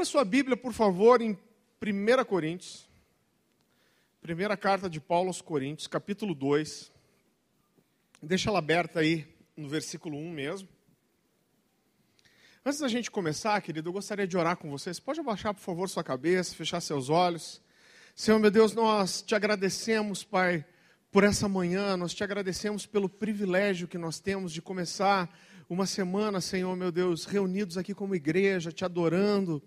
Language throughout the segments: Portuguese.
Abra sua Bíblia, por favor, em 1 Coríntios. Primeira carta de Paulo aos Coríntios, capítulo 2. Deixa ela aberta aí no versículo 1 mesmo. Antes da gente começar, querido, eu gostaria de orar com vocês. Pode abaixar, por favor, sua cabeça, fechar seus olhos. Senhor, meu Deus, nós te agradecemos, Pai, por essa manhã, nós te agradecemos pelo privilégio que nós temos de começar uma semana, Senhor, meu Deus, reunidos aqui como igreja, te adorando,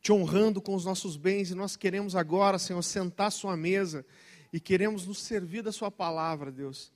te honrando com os nossos bens, e nós queremos agora, Senhor, sentar à Sua mesa e queremos nos servir da Sua palavra, Deus.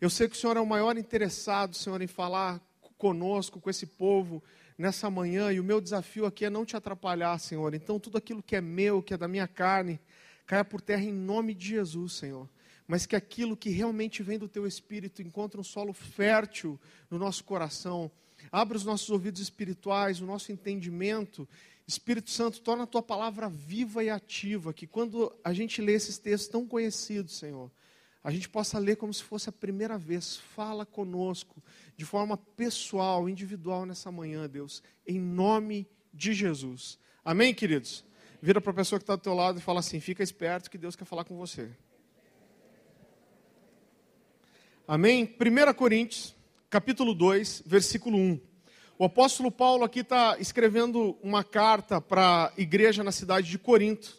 Eu sei que o Senhor é o maior interessado, Senhor, em falar conosco, com esse povo, nessa manhã, e o meu desafio aqui é não te atrapalhar, Senhor. Então, tudo aquilo que é meu, que é da minha carne, caia por terra em nome de Jesus, Senhor mas que aquilo que realmente vem do teu espírito encontre um solo fértil no nosso coração. Abra os nossos ouvidos espirituais, o nosso entendimento. Espírito Santo, torna a tua palavra viva e ativa, que quando a gente lê esses textos tão conhecidos, Senhor, a gente possa ler como se fosse a primeira vez. Fala conosco de forma pessoal, individual nessa manhã, Deus, em nome de Jesus. Amém, queridos? Vira para a pessoa que está do teu lado e fala assim: fica esperto que Deus quer falar com você. Amém? 1 Coríntios, capítulo 2, versículo 1. O apóstolo Paulo aqui está escrevendo uma carta para a igreja na cidade de Corinto.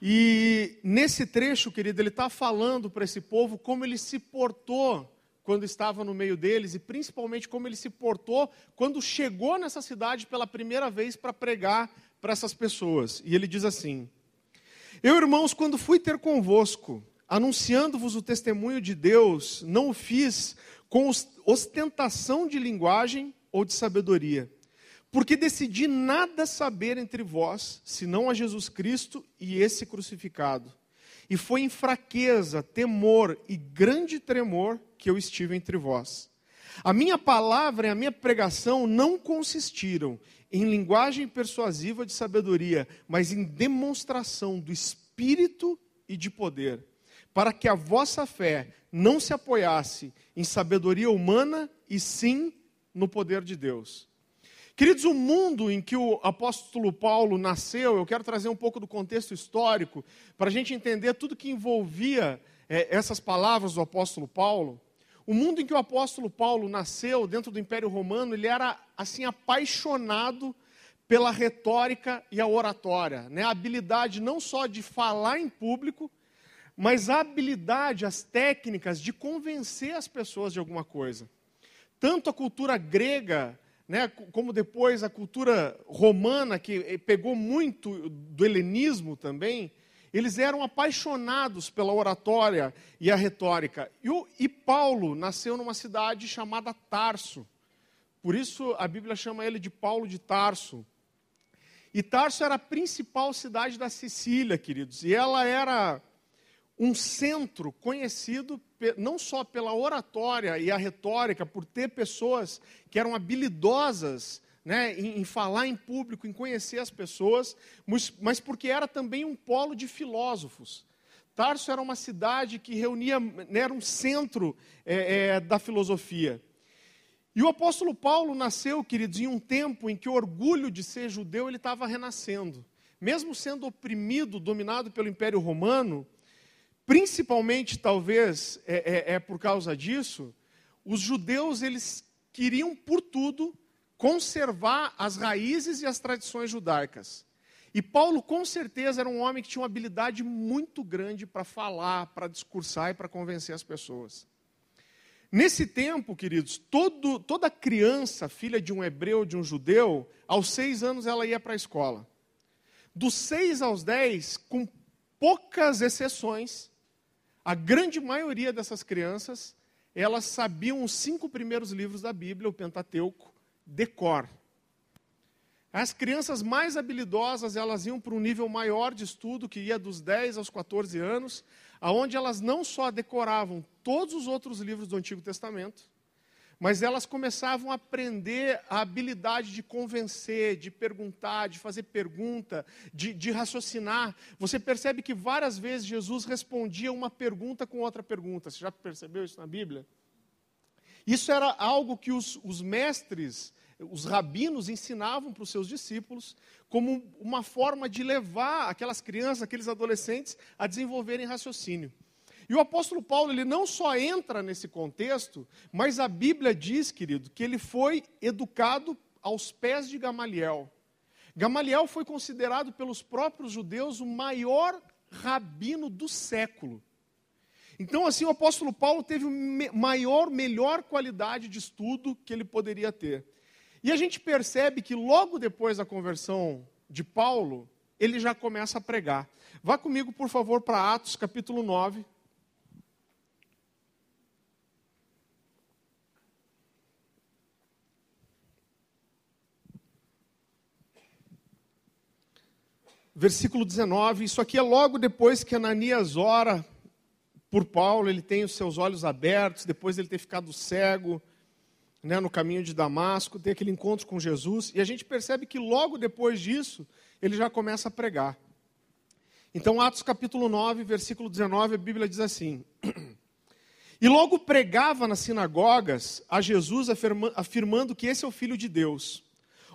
E nesse trecho, querido, ele está falando para esse povo como ele se portou quando estava no meio deles e principalmente como ele se portou quando chegou nessa cidade pela primeira vez para pregar para essas pessoas. E ele diz assim: Eu, irmãos, quando fui ter convosco, anunciando-vos o testemunho de Deus, não o fiz com ostentação de linguagem ou de sabedoria, porque decidi nada saber entre vós, senão a Jesus Cristo e esse crucificado. E foi em fraqueza, temor e grande tremor que eu estive entre vós. A minha palavra e a minha pregação não consistiram em linguagem persuasiva de sabedoria, mas em demonstração do Espírito e de poder para que a vossa fé não se apoiasse em sabedoria humana e sim no poder de Deus. Queridos, o mundo em que o apóstolo Paulo nasceu, eu quero trazer um pouco do contexto histórico, para a gente entender tudo que envolvia é, essas palavras do apóstolo Paulo. O mundo em que o apóstolo Paulo nasceu, dentro do Império Romano, ele era assim apaixonado pela retórica e a oratória, né? a habilidade não só de falar em público, mas a habilidade, as técnicas de convencer as pessoas de alguma coisa. Tanto a cultura grega, né, como depois a cultura romana, que eh, pegou muito do helenismo também, eles eram apaixonados pela oratória e a retórica. E, o, e Paulo nasceu numa cidade chamada Tarso. Por isso a Bíblia chama ele de Paulo de Tarso. E Tarso era a principal cidade da Sicília, queridos. E ela era um centro conhecido não só pela oratória e a retórica, por ter pessoas que eram habilidosas né, em, em, falar em público, em conhecer as pessoas, mas, mas porque era também um polo de filósofos. Tarso era uma cidade que reunia, né, era um centro é, é, da filosofia. E o apóstolo Paulo nasceu, queridos, em um tempo em que o orgulho de ser judeu ele estava renascendo. Mesmo sendo oprimido, dominado pelo Império Romano, Principalmente, talvez, é, é, é por causa disso, os judeus eles queriam, por tudo, conservar as raízes e as tradições judaicas. E Paulo, com certeza, era um homem que tinha uma habilidade muito grande para falar, para discursar e para convencer as pessoas. Nesse tempo, queridos, todo, toda criança, filha de um hebreu, de um judeu, aos seis anos ela ia para a escola. Dos seis aos dez, com poucas exceções, a grande maioria dessas crianças, elas sabiam os cinco primeiros livros da Bíblia, o Pentateuco, de cor. As crianças mais habilidosas, elas iam para um nível maior de estudo, que ia dos 10 aos 14 anos, aonde elas não só decoravam todos os outros livros do Antigo Testamento, mas elas começavam a aprender a habilidade de convencer, de perguntar, de fazer pergunta, de, de, raciocinar. Você percebe que várias vezes Jesus respondia uma pergunta com outra pergunta. Você já percebeu isso na Bíblia? Isso era algo que os, os mestres os rabinos ensinavam para os seus discípulos como uma forma de levar aquelas crianças, aqueles adolescentes a desenvolverem raciocínio. E o apóstolo Paulo, ele não só entra nesse contexto, mas a Bíblia diz, querido, que ele foi educado aos pés de Gamaliel. Gamaliel foi considerado pelos próprios judeus o maior rabino do século. Então, assim, o apóstolo Paulo teve maior, melhor qualidade de estudo que ele poderia ter. E a gente percebe que logo depois da conversão de Paulo, ele já começa a pregar. Vá comigo, por favor, para Atos capítulo 9. Versículo 19, isso aqui é logo depois que Ananias ora por Paulo, ele tem os seus olhos abertos, depois ele ter ficado cego, né, no caminho de Damasco, tem aquele encontro com Jesus, e a gente percebe que logo depois disso, ele já começa a pregar. Então, Atos capítulo 9, versículo 19, a Bíblia diz assim: E logo pregava nas sinagogas a Jesus, afirmando que esse é o Filho de Deus.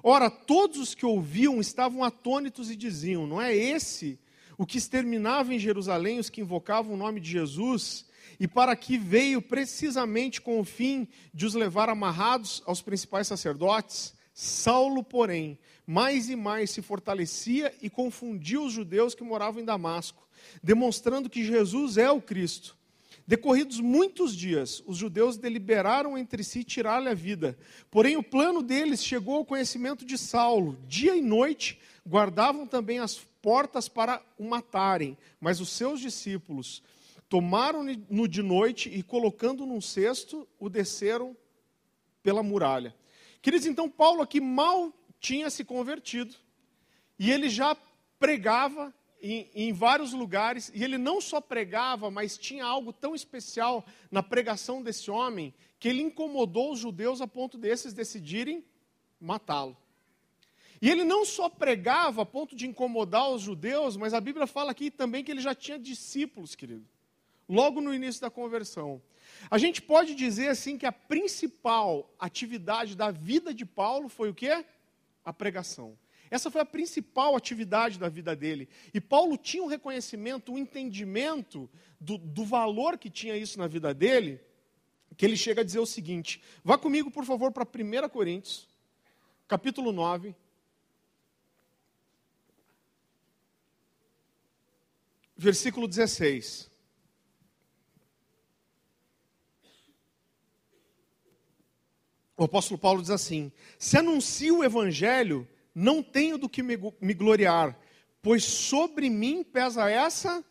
Ora, todos os que ouviam estavam atônitos e diziam: Não é esse o que exterminava em Jerusalém os que invocavam o nome de Jesus? e para que veio precisamente com o fim de os levar amarrados aos principais sacerdotes. Saulo, porém, mais e mais se fortalecia e confundia os judeus que moravam em Damasco, demonstrando que Jesus é o Cristo. Decorridos muitos dias, os judeus deliberaram entre si tirar-lhe a vida. Porém, o plano deles chegou ao conhecimento de Saulo. Dia e noite guardavam também as portas para o matarem, mas os seus discípulos Tomaram-no de noite e, colocando num cesto, o desceram pela muralha. Queridos, então Paulo aqui mal tinha se convertido. E ele já pregava em, em, vários lugares. E ele não só pregava, mas tinha algo tão especial na pregação desse homem que ele incomodou os judeus a ponto desses decidirem matá-lo. E ele não só pregava a ponto de incomodar os judeus, mas a Bíblia fala aqui também que ele já tinha discípulos, querido logo no início da conversão. A gente pode dizer assim que a principal atividade da vida de Paulo foi o quê? A pregação. Essa foi a principal atividade da vida dele. E Paulo tinha um reconhecimento, um entendimento do, do valor que tinha isso na vida dele, que ele chega a dizer o seguinte: vá comigo, por favor, para 1 Coríntios, capítulo 9. Versículo 16. o apóstolo Paulo diz assim: Se anuncio o evangelho, não tenho do que me, gloriar, pois sobre mim pesa essa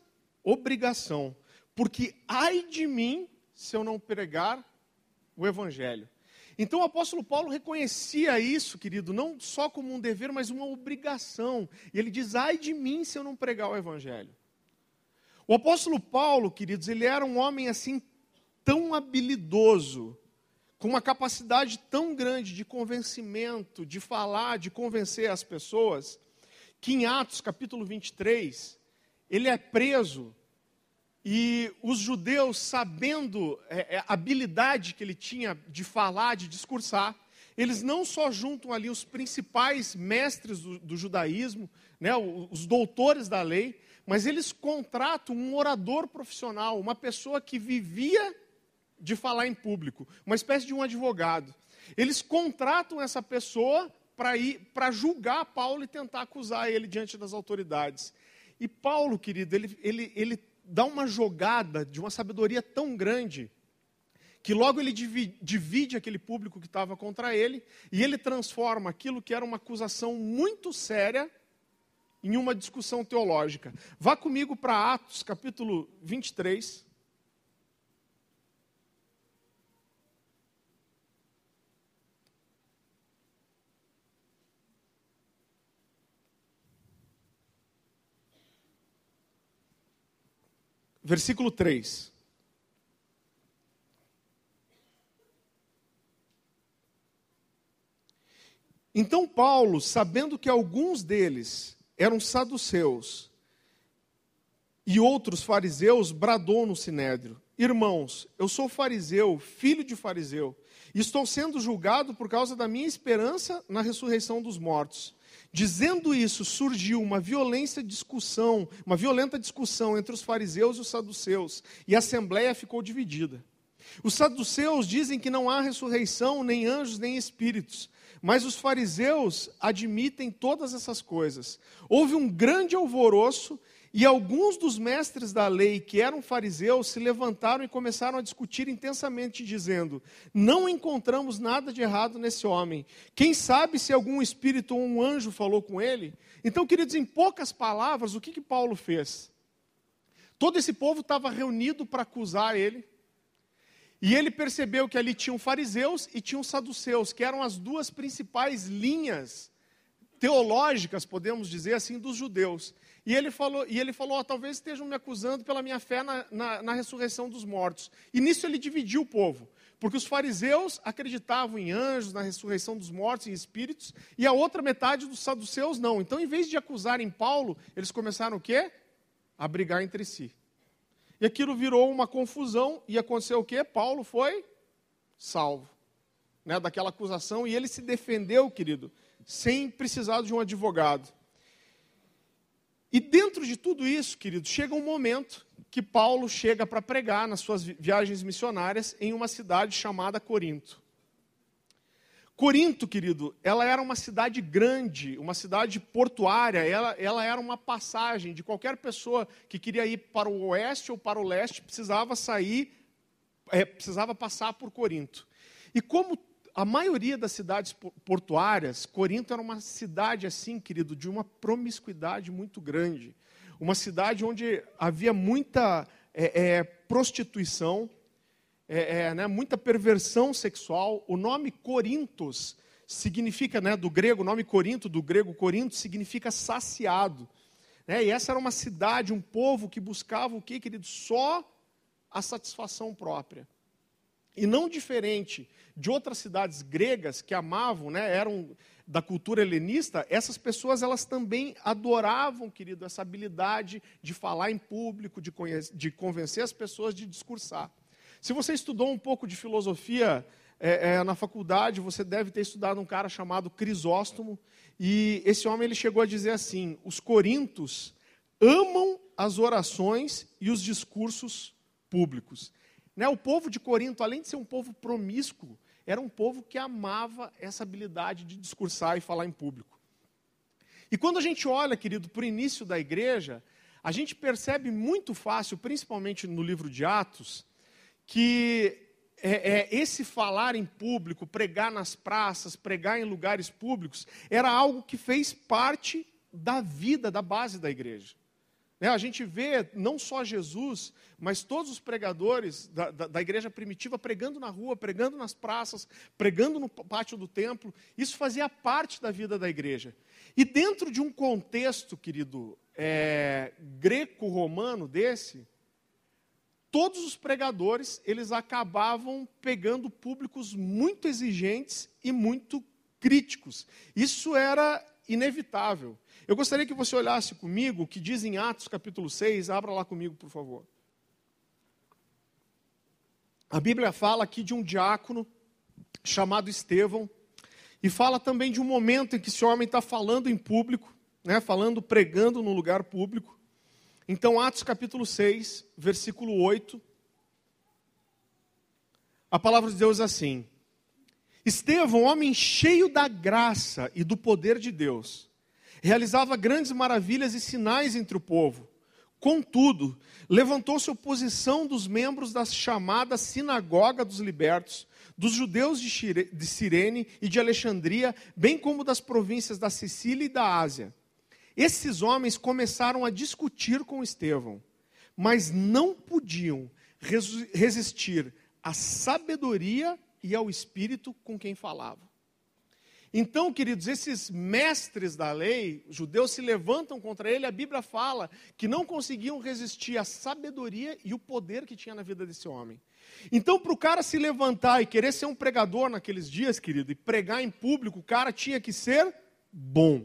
obrigação, porque ai de mim se eu não pregar o evangelho. Então o apóstolo Paulo reconhecia isso, querido, não só como um dever, mas uma obrigação. E ele diz: ai de mim se eu não pregar o evangelho. O apóstolo Paulo, queridos, ele era um homem assim tão habilidoso com uma capacidade tão grande de convencimento, de falar, de convencer as pessoas, que em Atos capítulo 23, ele é preso e os judeus, sabendo é, é, a habilidade que ele tinha de falar, de discursar, eles não só juntam ali os principais mestres do, do judaísmo, né, os doutores da lei, mas eles contratam um orador profissional, uma pessoa que vivia de falar em público, uma espécie de um advogado. Eles contratam essa pessoa para ir para julgar Paulo e tentar acusar ele diante das autoridades. E Paulo, querido, ele, ele, ele dá uma jogada de uma sabedoria tão grande que logo ele divide, divide aquele público que estava contra ele e ele transforma aquilo que era uma acusação muito séria em uma discussão teológica. Vá comigo para Atos, capítulo 23. Versículo 3. Então Paulo, sabendo que alguns deles eram saduceus e outros fariseus, bradou no sinédrio: irmãos, eu sou fariseu, filho de fariseu, e estou sendo julgado por causa da minha esperança na ressurreição dos mortos. Dizendo isso, surgiu uma violência discussão, uma violenta discussão entre os fariseus e os saduceus, e a assembleia ficou dividida. Os saduceus dizem que não há ressurreição, nem anjos, nem espíritos, mas os fariseus admitem todas essas coisas. Houve um grande alvoroço e alguns dos mestres da lei, que eram fariseus, se levantaram e começaram a discutir intensamente, dizendo: Não encontramos nada de errado nesse homem. Quem sabe se algum espírito ou um anjo falou com ele? Então, queridos, em poucas palavras, o que, que Paulo fez? Todo esse povo estava reunido para acusar ele. E ele percebeu que ali tinham fariseus e tinham saduceus, que eram as duas principais linhas teológicas, podemos dizer assim, dos judeus. E ele falou, e ele falou oh, talvez estejam me acusando pela minha fé na, na, na ressurreição dos mortos. E nisso ele dividiu o povo. Porque os fariseus acreditavam em anjos, na ressurreição dos mortos, em espíritos, e a outra metade dos saduceus não. Então, em vez de acusarem Paulo, eles começaram o quê? A brigar entre si. E aquilo virou uma confusão, e aconteceu o quê? Paulo foi salvo né, daquela acusação, e ele se defendeu, querido, sem precisar de um advogado. E dentro de tudo isso, querido, chega um momento que Paulo chega para pregar nas suas viagens missionárias em uma cidade chamada Corinto. Corinto, querido, ela era uma cidade grande, uma cidade portuária, ela, ela era uma passagem de qualquer pessoa que queria ir para o oeste ou para o leste, precisava sair, é, precisava passar por Corinto. E como a maioria das cidades portuárias, Corinto era uma cidade assim, querido, de uma promiscuidade muito grande. Uma cidade onde havia muita é, é, prostituição, é, é né, muita perversão sexual. O nome Corintos significa, né, do grego, o nome Corinto, do grego Corinto, significa saciado. Né, e essa era uma cidade, um povo que buscava o que, querido? Só a satisfação própria. E não diferente de outras cidades gregas que amavam, né, eram da cultura helenista, essas pessoas elas também adoravam, querido, essa habilidade de falar em público, de, de convencer as pessoas, de discursar. Se você estudou um pouco de filosofia é, é, na faculdade, você deve ter estudado um cara chamado Crisóstomo, e esse homem ele chegou a dizer assim: os corintos amam as orações e os discursos públicos. Né, o povo de Corinto, além de ser um povo promíscuo, era um povo que amava essa habilidade de discursar e falar em público. E quando a gente olha, querido, para o início da igreja, a gente percebe muito fácil, principalmente no livro de Atos, que é, é, esse falar em público, pregar nas praças, pregar em lugares públicos, era algo que fez parte da vida, da base da igreja. É, a gente vê não só Jesus, mas todos os pregadores da, da, da, igreja primitiva pregando na rua, pregando nas praças, pregando no pátio do templo. Isso fazia parte da vida da igreja. E dentro de um contexto, querido, é, greco-romano desse, todos os pregadores eles acabavam pegando públicos muito exigentes e muito críticos. Isso era inevitável. Eu gostaria que você olhasse comigo o que diz em Atos capítulo 6, abra lá comigo, por favor. A Bíblia fala aqui de um diácono chamado Estevão, e fala também de um momento em que esse homem está falando em público, né, falando, pregando no lugar público. Então, Atos capítulo 6, versículo 8, a palavra de Deus é assim: Estevão, homem cheio da graça e do poder de Deus, realizava grandes maravilhas e sinais entre o povo. Contudo, levantou-se oposição dos membros da chamada Sinagoga dos Libertos, dos judeus de Cirene e de Alexandria, bem como das províncias da Sicília e da Ásia. Esses homens começaram a discutir com Estevão, mas não podiam resistir à sabedoria e ao espírito com quem falavam. Então, queridos, esses mestres da lei, judeus, se levantam contra ele. A Bíblia fala que não conseguiam resistir à sabedoria e o poder que tinha na vida desse homem. Então, para o cara se levantar e querer ser um pregador naqueles dias, querido, e pregar em público, o cara tinha que ser bom.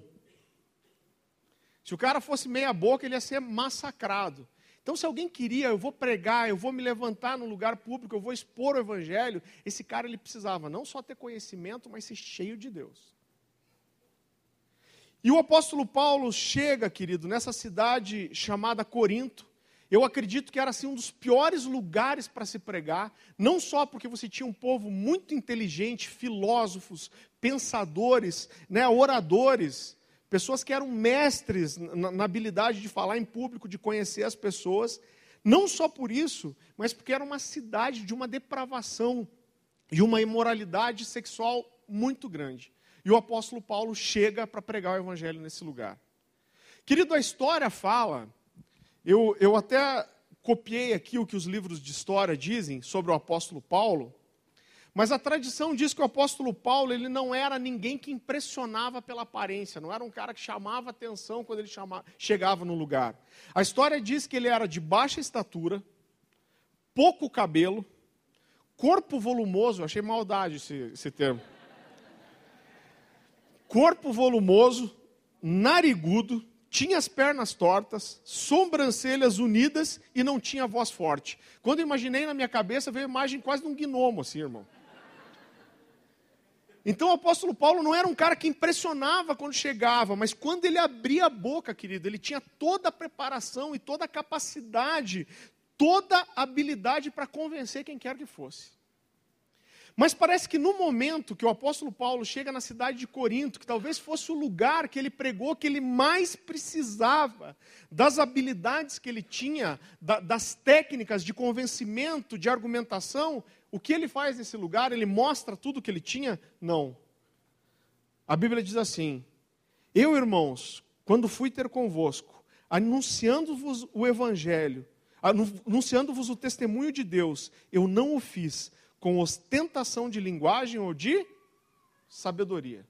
Se o cara fosse meia-boca, ele ia ser massacrado. Então, se alguém queria, eu vou pregar, eu vou me levantar no lugar público, eu vou expor o evangelho, esse cara ele precisava não só ter conhecimento, mas ser cheio de Deus. E o apóstolo Paulo chega, querido, nessa cidade chamada Corinto. Eu acredito que era assim um dos piores lugares para se pregar, não só porque você tinha um povo muito inteligente, filósofos, pensadores, né, oradores, pessoas que eram mestres na, na habilidade de falar em público, de conhecer as pessoas, não só por isso, mas porque era uma cidade de uma depravação e uma imoralidade sexual muito grande. E o apóstolo Paulo chega para pregar o evangelho nesse lugar. Querido, a história fala, eu, eu até copiei aqui o que os livros de história dizem sobre o apóstolo Paulo, mas a tradição diz que o apóstolo Paulo ele não era ninguém que impressionava pela aparência, não era um cara que chamava atenção quando ele chamava, chegava no lugar. A história diz que ele era de baixa estatura, pouco cabelo, corpo volumoso, achei maldade esse, esse termo corpo volumoso, narigudo, tinha as pernas tortas, sobrancelhas unidas e não tinha voz forte. Quando imaginei na minha cabeça, veio a imagem quase de um gnomo, assim, irmão. Então o apóstolo Paulo não era um cara que impressionava quando chegava, mas quando ele abria a boca, querido, ele tinha toda a preparação e toda a capacidade, toda a habilidade para convencer quem quer que fosse. Mas parece que no momento que o apóstolo Paulo chega na cidade de Corinto, que talvez fosse o lugar que ele pregou, que ele mais precisava das habilidades que ele tinha, das técnicas de convencimento, de argumentação, o que ele faz nesse lugar? Ele mostra tudo o que ele tinha? Não. A Bíblia diz assim: Eu, irmãos, quando fui ter convosco, anunciando-vos o evangelho, anunciando-vos o testemunho de Deus, eu não o fiz com ostentação de linguagem ou de sabedoria.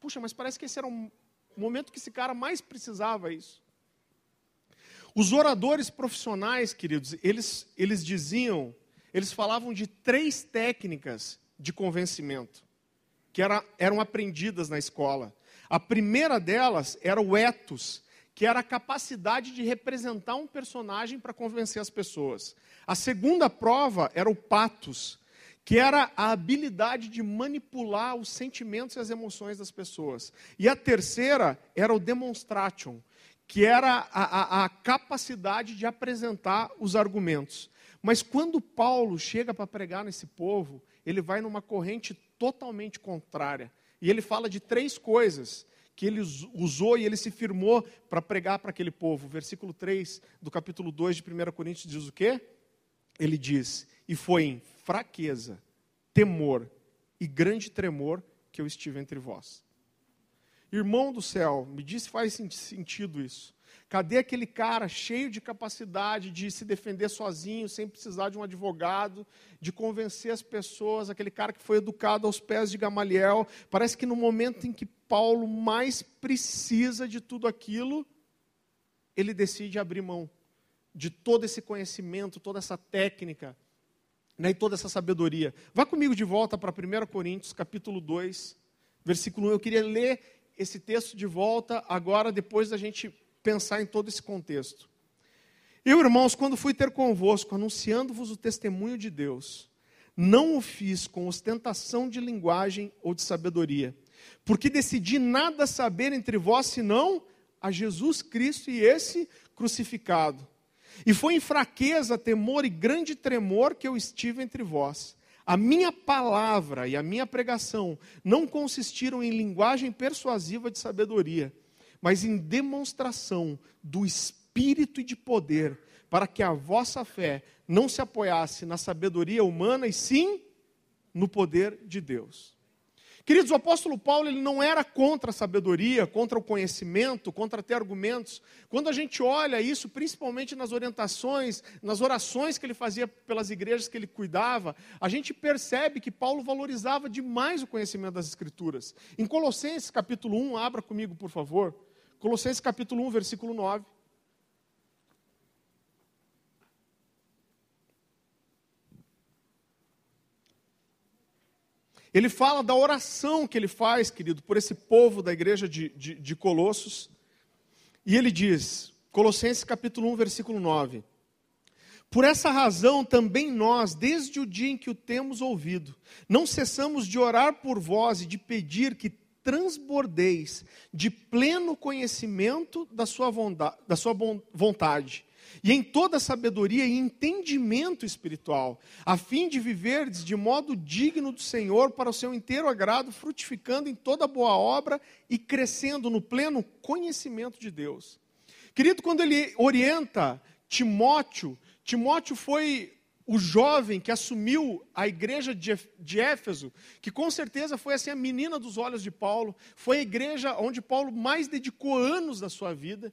Puxa, mas parece que esse era um momento que esse cara mais precisava isso. Os oradores profissionais, queridos, eles, eles diziam, eles falavam de três técnicas de convencimento que era, eram aprendidas na escola. A primeira delas era o ethos, que era a capacidade de representar um personagem para convencer as pessoas. A segunda prova era o patos, que era a habilidade de manipular os sentimentos e as emoções das pessoas. E a terceira era o demonstration, que era a, a, a capacidade de apresentar os argumentos. Mas quando Paulo chega para pregar nesse povo, ele vai numa corrente totalmente contrária. E ele fala de três coisas que ele usou e ele se firmou para pregar para aquele povo. Versículo 3 do capítulo 2 de 1 Coríntios diz o quê? Ele diz: E foi em fraqueza, temor e grande tremor que eu estive entre vós. Irmão do céu, me diz se faz sentido isso. Cadê aquele cara cheio de capacidade de se defender sozinho, sem precisar de um advogado, de convencer as pessoas, aquele cara que foi educado aos pés de Gamaliel? Parece que no momento em que Paulo mais precisa de tudo aquilo, ele decide abrir mão de todo esse conhecimento, toda essa técnica né, e toda essa sabedoria. Vá comigo de volta para 1 Coríntios, capítulo 2, versículo 1. Eu queria ler esse texto de volta agora, depois da gente pensar em todo esse contexto. Eu, irmãos, quando fui ter convosco, anunciando-vos o testemunho de Deus, não o fiz com ostentação de linguagem ou de sabedoria, porque decidi nada saber entre vós senão a Jesus Cristo e esse crucificado. E foi em fraqueza, temor e grande tremor que eu estive entre vós. A minha palavra e a minha pregação não consistiram em linguagem persuasiva de sabedoria, mas em demonstração do espírito e de poder, para que a vossa fé não se apoiasse na sabedoria humana e sim no poder de Deus. Queridos, o apóstolo Paulo ele não era contra a sabedoria, contra o conhecimento, contra ter argumentos. Quando a gente olha isso, principalmente nas orientações, nas orações que ele fazia pelas igrejas que ele cuidava, a gente percebe que Paulo valorizava demais o conhecimento das Escrituras. Em Colossenses capítulo 1, abra comigo, por favor. Colossenses capítulo 1, versículo 9. Ele fala da oração que ele faz, querido, por esse povo da igreja de, de, de Colossos. E ele diz, Colossenses capítulo 1, versículo 9. Por essa razão, também nós, desde o dia em que o temos ouvido, não cessamos de orar por vós e de pedir que transbordeis de pleno conhecimento da sua, da sua vontade e em toda sabedoria e entendimento espiritual, a fim de viverdes de modo digno do Senhor para o seu inteiro agrado, frutificando em toda boa obra e crescendo no pleno conhecimento de Deus. Querido, quando ele orienta Timóteo, Timóteo foi o jovem que assumiu a igreja de Éfeso, que com certeza foi assim a menina dos olhos de Paulo, foi a igreja onde Paulo mais dedicou anos da sua vida.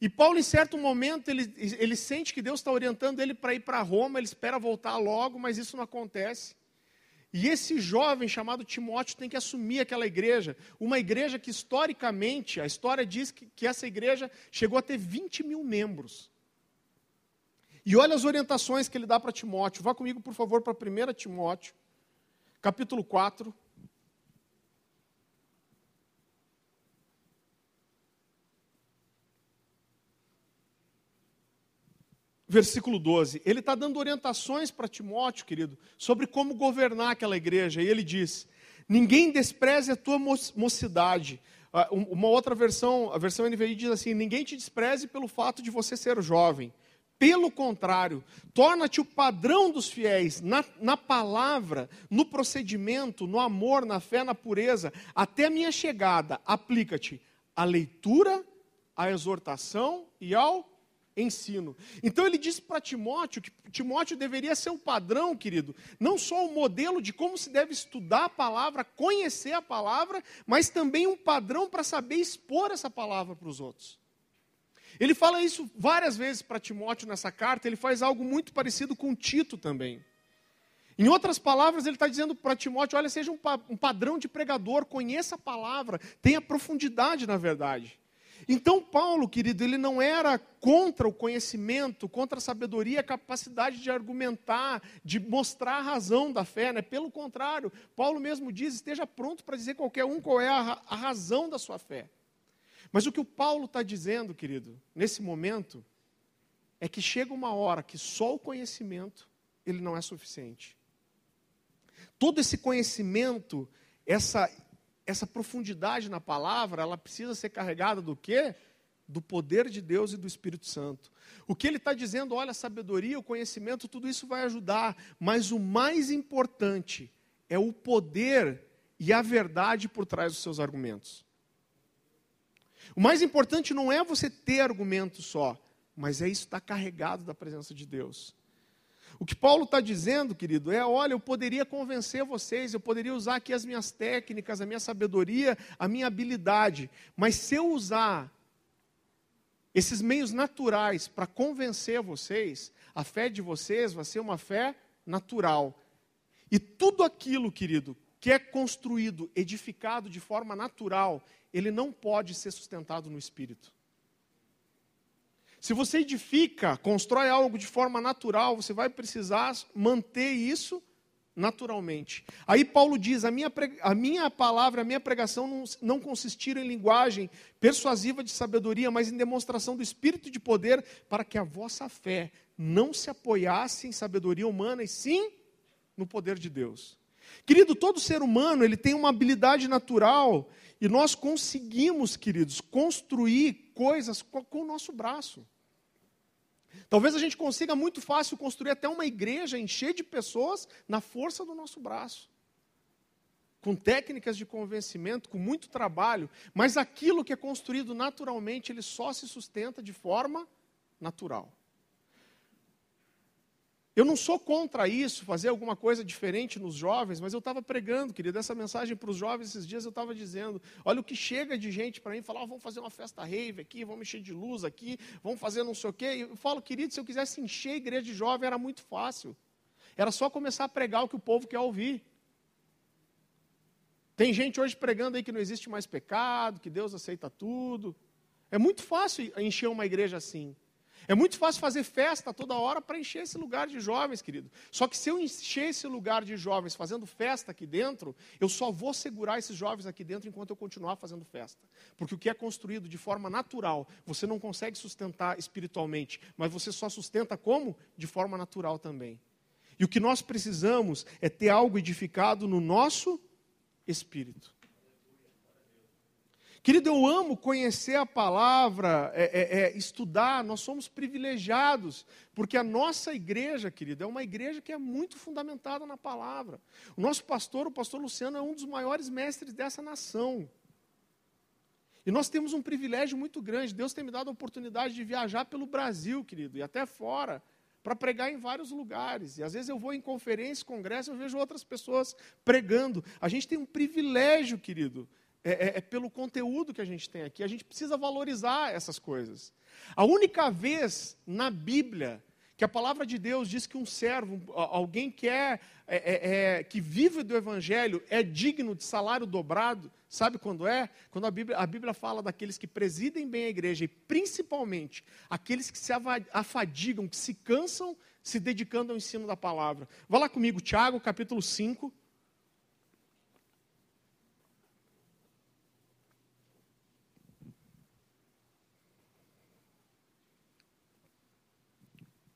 E Paulo, em certo momento, ele, ele sente que Deus está orientando ele para ir para Roma, ele espera voltar logo, mas isso não acontece. E esse jovem chamado Timóteo tem que assumir aquela igreja, uma igreja que historicamente, a história diz que, que essa igreja chegou a ter 20 mil membros. E olha as orientações que ele dá para Timóteo. Vá comigo, por favor, para 1 Timóteo, capítulo 4. Versículo 12. Ele está dando orientações para Timóteo, querido, sobre como governar aquela igreja. E ele diz: Ninguém despreze a tua mocidade. Ah, uma outra versão, a versão NVI diz assim: Ninguém te despreze pelo fato de você ser jovem. Pelo contrário, torna-te o padrão dos fiéis na, na, palavra, no procedimento, no amor, na fé, na pureza. Até a minha chegada, aplica-te à leitura, à exortação e ao ensino. Então ele disse para Timóteo que Timóteo deveria ser o padrão, querido, não só o modelo de como se deve estudar a palavra, conhecer a palavra, mas também um padrão para saber expor essa palavra para os outros. Ele fala isso várias vezes para Timóteo nessa carta, ele faz algo muito parecido com Tito também. Em outras palavras, ele está dizendo para Timóteo: olha, seja um, um padrão de pregador, conheça a palavra, tenha profundidade na verdade. Então, Paulo, querido, ele não era contra o conhecimento, contra a sabedoria, a capacidade de argumentar, de mostrar a razão da fé, né? Pelo contrário, Paulo mesmo diz: esteja pronto para dizer qualquer um qual é a, a razão da sua fé. Mas o que o Paulo está dizendo, querido, nesse momento, é que chega uma hora que só o conhecimento ele não é suficiente. Todo esse conhecimento, essa essa profundidade na palavra, ela precisa ser carregada do quê? Do poder de Deus e do Espírito Santo. O que ele está dizendo, olha, a sabedoria, o conhecimento, tudo isso vai ajudar, mas o mais importante é o poder e a verdade por trás dos seus argumentos. O mais importante não é você ter argumentos só, mas é isso estar carregado da presença de Deus. O que Paulo está dizendo, querido, é: olha, eu poderia convencer vocês, eu poderia usar aqui as minhas técnicas, a minha sabedoria, a minha habilidade, mas se eu usar esses meios naturais para convencer vocês, a fé de vocês vai ser uma fé natural. E tudo aquilo, querido, que é construído, edificado de forma natural, ele não pode ser sustentado no espírito. Se você edifica, constrói algo de forma natural, você vai precisar manter isso naturalmente. Aí Paulo diz: a minha, a minha palavra, a minha pregação não, não consistiram em linguagem persuasiva de sabedoria, mas em demonstração do Espírito de poder, para que a vossa fé não se apoiasse em sabedoria humana, e sim no poder de Deus. Querido, todo ser humano ele tem uma habilidade natural e nós conseguimos, queridos, construir coisas com, com o nosso braço. Talvez a gente consiga muito fácil construir até uma igreja, encher de pessoas na força do nosso braço. Com técnicas de convencimento, com muito trabalho, mas aquilo que é construído naturalmente, ele só se sustenta de forma natural. Eu não sou contra isso, fazer alguma coisa diferente nos jovens, mas eu estava pregando, querido, essa mensagem para os jovens esses dias, eu estava dizendo, olha o que chega de gente para mim, falar, oh, vamos fazer uma festa rave aqui, vamos encher de luz aqui, vamos fazer não sei o quê. Eu falo, querido, se eu quisesse encher a igreja de jovem, era muito fácil. Era só começar a pregar o que o povo quer ouvir. Tem gente hoje pregando aí que não existe mais pecado, que Deus aceita tudo. É muito fácil encher uma igreja assim. É muito fácil fazer festa toda hora para encher esse lugar de jovens, querido. Só que se eu encher esse lugar de jovens fazendo festa aqui dentro, eu só vou segurar esses jovens aqui dentro enquanto eu continuar fazendo festa. Porque o que é construído de forma natural, você não consegue sustentar espiritualmente, mas você só sustenta como? De forma natural também. E o que nós precisamos é ter algo edificado no nosso espírito. Querido, eu amo conhecer a palavra, é, é, é, estudar, nós somos privilegiados, porque a nossa igreja, querido, é uma igreja que é muito fundamentada na palavra. O nosso pastor, o pastor Luciano, é um dos maiores mestres dessa nação. E nós temos um privilégio muito grande. Deus tem me dado a oportunidade de viajar pelo Brasil, querido, e até fora, para pregar em vários lugares. E às vezes eu vou em conferência, congresso, eu vejo outras pessoas pregando. A gente tem um privilégio, querido, é, é, é, pelo conteúdo que a gente tem aqui. A gente precisa valorizar essas coisas. A única vez na Bíblia que a palavra de Deus diz que um servo, alguém que é, é, é, é, que vive do Evangelho, é digno de salário dobrado, sabe quando é? Quando a Bíblia, a Bíblia fala daqueles que presidem bem a igreja e principalmente aqueles que se afadigam, que se cansam se dedicando ao ensino da palavra. Vá lá comigo, Tiago, capítulo 5.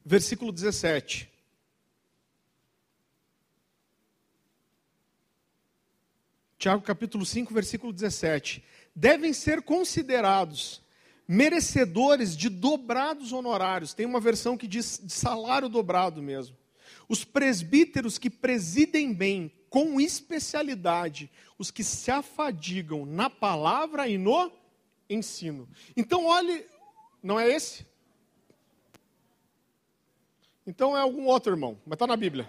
Versículo 17. Tiago capítulo 5, versículo 17. Devem ser considerados merecedores de dobrados honorários. Tem uma versão que diz de salário dobrado mesmo. Os presbíteros que presidem bem, com especialidade, os que se afadigam na palavra e no ensino. Então, olhe, não é esse? Então é algum outro irmão, mas está na Bíblia.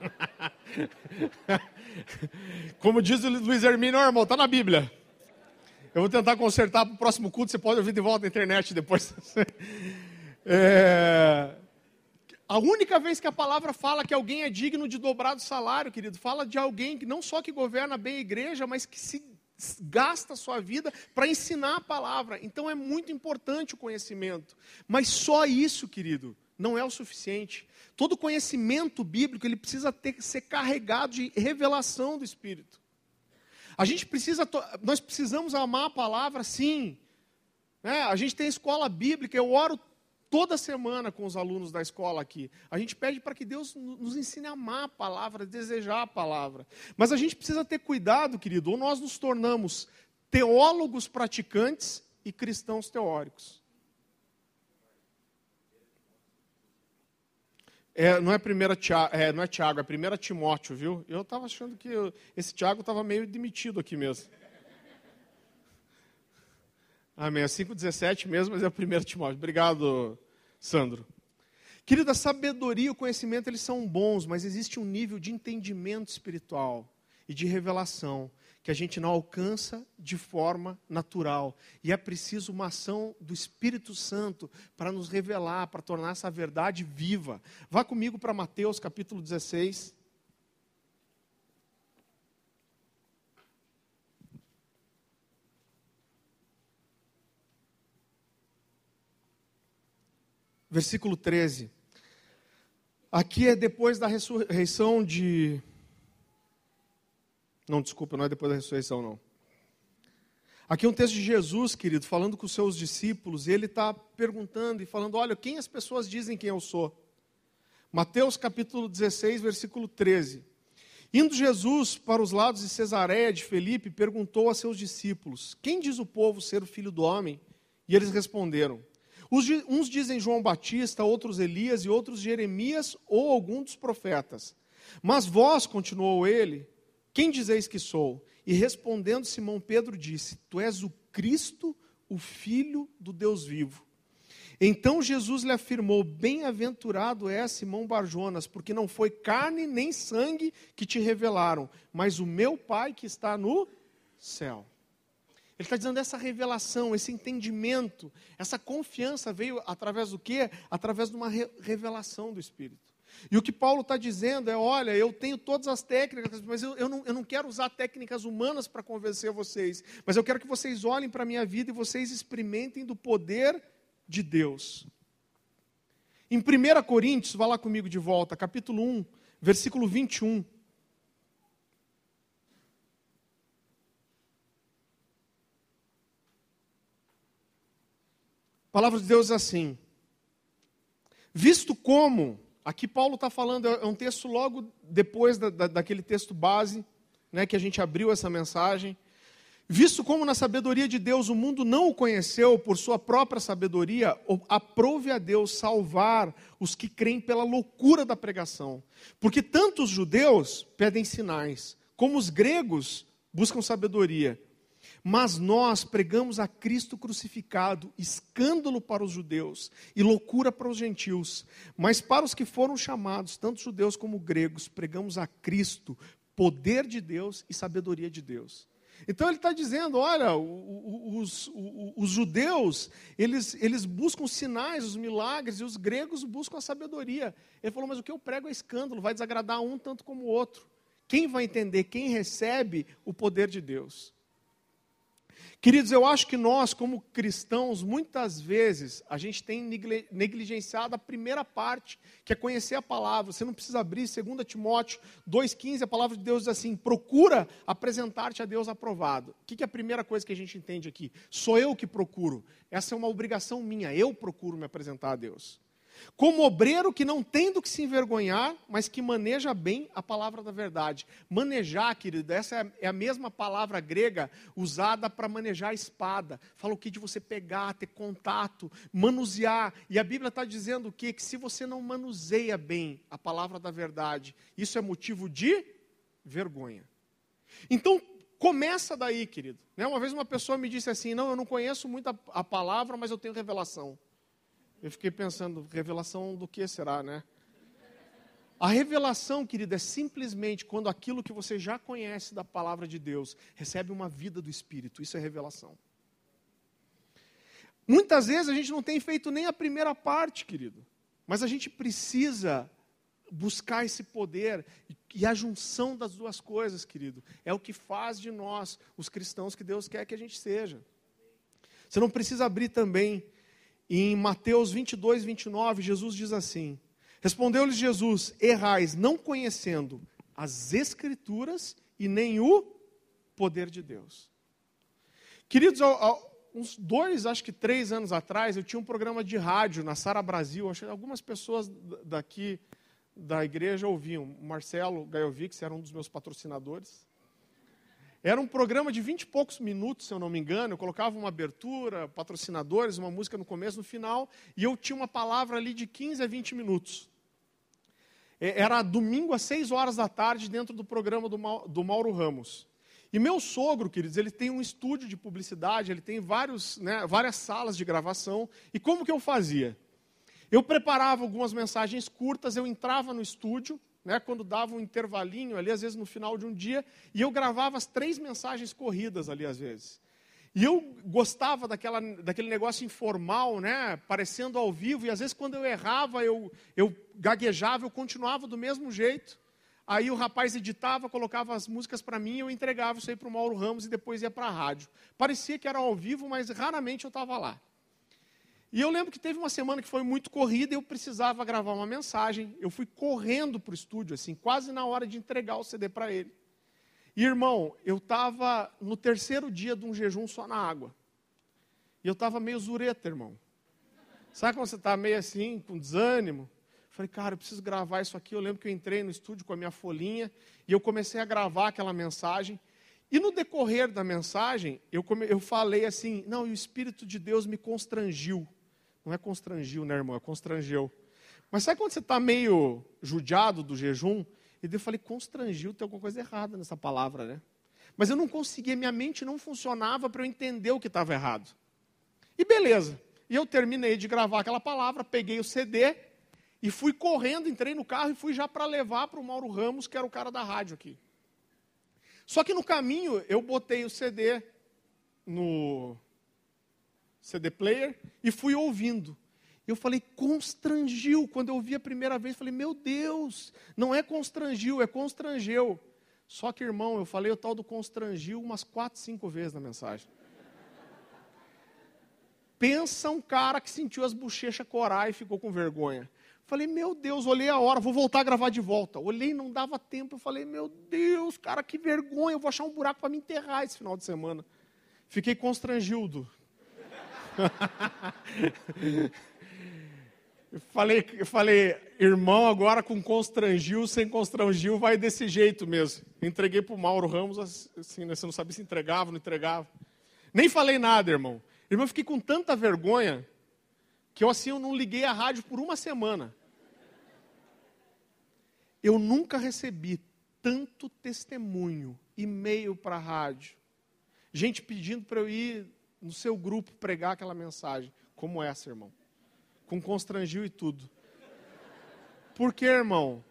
Como diz o Luiz Hermínio, irmão, está na Bíblia. Eu vou tentar consertar para o próximo culto, você pode ouvir de volta na internet depois. é... A única vez que a palavra fala que alguém é digno de dobrado salário, querido, fala de alguém que não só que governa bem a igreja, mas que se gasta a sua vida para ensinar a palavra. Então é muito importante o conhecimento. Mas só isso, querido, não é o suficiente. Todo conhecimento bíblico ele precisa ter, ser carregado de revelação do Espírito. A gente precisa, nós precisamos amar a palavra, sim. É, a gente tem escola bíblica, eu oro toda semana com os alunos da escola aqui. A gente pede para que Deus nos ensine a amar a palavra, a desejar a palavra. Mas a gente precisa ter cuidado, querido, ou nós nos tornamos teólogos praticantes e cristãos teóricos. É, não, é primeira, é, não é Tiago, é primeira Timóteo, viu? Eu estava achando que eu, esse Tiago estava meio demitido aqui mesmo. Amém. É 5,17 mesmo, mas é o primeiro Timóteo. Obrigado, Sandro. Querida, a sabedoria e o conhecimento eles são bons, mas existe um nível de entendimento espiritual e de revelação que a gente não alcança de forma natural. E é preciso uma ação do Espírito Santo para nos revelar, para tornar essa verdade viva. Vá comigo para Mateus capítulo 16. Versículo 13. Aqui é depois da ressurreição de. Não, desculpa, não é depois da ressurreição, não. Aqui é um texto de Jesus, querido, falando com os seus discípulos, e ele está perguntando e falando: Olha, quem as pessoas dizem quem eu sou? Mateus capítulo 16, versículo 13. Indo Jesus para os lados de Cesareia de Felipe, perguntou a seus discípulos: Quem diz o povo ser o filho do homem? E eles responderam: Uns dizem João Batista, outros Elias e outros Jeremias ou algum dos profetas. Mas vós, continuou ele, quem dizeis que sou? E respondendo Simão Pedro disse: Tu és o Cristo, o Filho do Deus vivo. Então Jesus lhe afirmou: Bem-aventurado é Simão Barjonas, porque não foi carne nem sangue que te revelaram, mas o meu Pai que está no céu. Ele está dizendo essa revelação, esse entendimento, essa confiança veio através do quê? Através de uma re revelação do Espírito. E o que Paulo está dizendo é: olha, eu tenho todas as técnicas, mas eu, eu, não, eu não quero usar técnicas humanas para convencer vocês, mas eu quero que vocês olhem para a minha vida e vocês experimentem do poder de Deus. Em 1 Coríntios, vá lá comigo de volta, capítulo 1, versículo 21. A palavra de Deus é assim: Visto como, aqui Paulo está falando, é um texto logo depois da, da, daquele texto base, né, que a gente abriu essa mensagem. Visto como na sabedoria de Deus o mundo não o conheceu por sua própria sabedoria, aprove a Deus salvar os que creem pela loucura da pregação. Porque tanto os judeus pedem sinais, como os gregos buscam sabedoria. Mas nós pregamos a Cristo crucificado, escândalo para os judeus e loucura para os gentios. Mas para os que foram chamados, tanto judeus como gregos, pregamos a Cristo, poder de Deus e sabedoria de Deus. Então ele está dizendo: olha, os, os, os, judeus, eles, eles buscam sinais, os milagres, e os gregos buscam a sabedoria. Ele falou: mas o que eu prego é escândalo, vai desagradar um tanto como o outro. Quem vai entender? Quem recebe o poder de Deus. Queridos, eu acho que nós, como cristãos, muitas vezes a gente tem negligenciado a primeira parte, que é conhecer a palavra. Você não precisa abrir 2 Timóteo 2,15, a palavra de Deus diz assim: procura apresentar-te a Deus aprovado. O que é a primeira coisa que a gente entende aqui? Sou eu que procuro. Essa é uma obrigação minha, eu procuro me apresentar a Deus. Como obreiro que não tem do que se envergonhar, mas que maneja bem a palavra da verdade. Manejar, querido, essa é, é a mesma palavra grega usada para manejar a espada. Fala o que de você pegar, ter contato, manusear. E a Bíblia está dizendo o quê? Que se você não manuseia bem a palavra da verdade, isso é motivo de vergonha. Então, começa daí, querido. Né? Uma vez uma pessoa me disse assim: Não, eu não conheço muito a palavra, mas eu tenho revelação. Eu fiquei pensando, revelação do que será, né? A revelação, querida, é simplesmente quando aquilo que você já conhece da palavra de Deus recebe uma vida do Espírito. Isso é revelação. Muitas vezes a gente não tem feito nem a primeira parte, querido. Mas a gente precisa buscar esse poder e a junção das duas coisas, querido, é o que faz de nós os cristãos que Deus quer que a gente seja. Você não precisa abrir também em Mateus 22, 29, Jesus diz assim: Respondeu-lhes Jesus: Errais, não conhecendo as Escrituras e nem o poder de Deus. Queridos, uns dois, acho que três anos atrás, eu tinha um programa de rádio na Sara Brasil. Acho que algumas pessoas daqui da igreja ouviam. Marcelo Gaiovic era um dos meus patrocinadores. Era um programa de vinte e poucos minutos, se eu não me engano. Eu colocava uma abertura, patrocinadores, uma música no começo, no final, e eu tinha uma palavra ali de 15 a 20 minutos. É, era domingo às 6 horas da tarde, dentro do programa do Mauro Ramos. E meu sogro, queridos, ele tem um estúdio de publicidade, ele tem vários, né, várias salas de gravação. E como que eu fazia? Eu preparava algumas mensagens curtas, eu entrava no estúdio, né, quando dava um intervalinho ali, às vezes no final de um dia, e eu gravava as três mensagens corridas ali, às vezes. E eu gostava daquela, daquele negócio informal, né, parecendo ao vivo, e às vezes quando eu errava, eu, eu gaguejava, eu continuava do mesmo jeito. Aí o rapaz editava, colocava as músicas para mim, eu entregava isso aí para o Mauro Ramos e depois ia para a rádio. Parecia que era ao vivo, mas raramente eu estava lá. E eu lembro que teve uma semana que foi muito corrida e eu precisava gravar uma mensagem. Eu fui correndo para o estúdio, assim, quase na hora de entregar o CD para ele. E, irmão, eu estava no terceiro dia de um jejum só na água. E eu estava meio zureta, irmão. Sabe quando você está meio assim, com desânimo? Falei, cara, eu preciso gravar isso aqui. Eu lembro que eu entrei no estúdio com a minha folhinha e eu comecei a gravar aquela mensagem. E no decorrer da mensagem, eu, come... eu falei assim: não, e o Espírito de Deus me constrangiu. Não é constrangiu, né, irmão? É constrangeu. Mas sabe quando você está meio judiado do jejum? E eu falei, constrangiu, tem alguma coisa errada nessa palavra, né? Mas eu não conseguia, minha mente não funcionava para eu entender o que estava errado. E beleza. E eu terminei de gravar aquela palavra, peguei o CD e fui correndo, entrei no carro e fui já para levar para o Mauro Ramos, que era o cara da rádio aqui. Só que no caminho eu botei o CD no, CD player e fui ouvindo. Eu falei, constrangiu. Quando eu ouvi a primeira vez, falei, meu Deus, não é constrangiu, é constrangeu. Só que, irmão, eu falei o tal do constrangiu umas quatro, cinco vezes na mensagem. Pensa um cara que sentiu as bochechas corar e ficou com vergonha. Falei, meu Deus, olhei a hora, vou voltar a gravar de volta. Olhei, não dava tempo. Eu falei, meu Deus, cara, que vergonha, eu vou achar um buraco para me enterrar esse final de semana. Fiquei constrangido. falei, falei, irmão, agora com constrangil, sem constrangil, vai desse jeito mesmo. Entreguei para o Mauro Ramos, assim, né, você não sabia se entregava, não entregava. Nem falei nada, irmão. Irmão, eu fiquei com tanta vergonha que eu assim eu não liguei a rádio por uma semana. Eu nunca recebi tanto testemunho, e-mail para a rádio, gente pedindo para eu ir no seu grupo pregar aquela mensagem, como essa, irmão. Com constrangil e tudo. Por quê, irmão?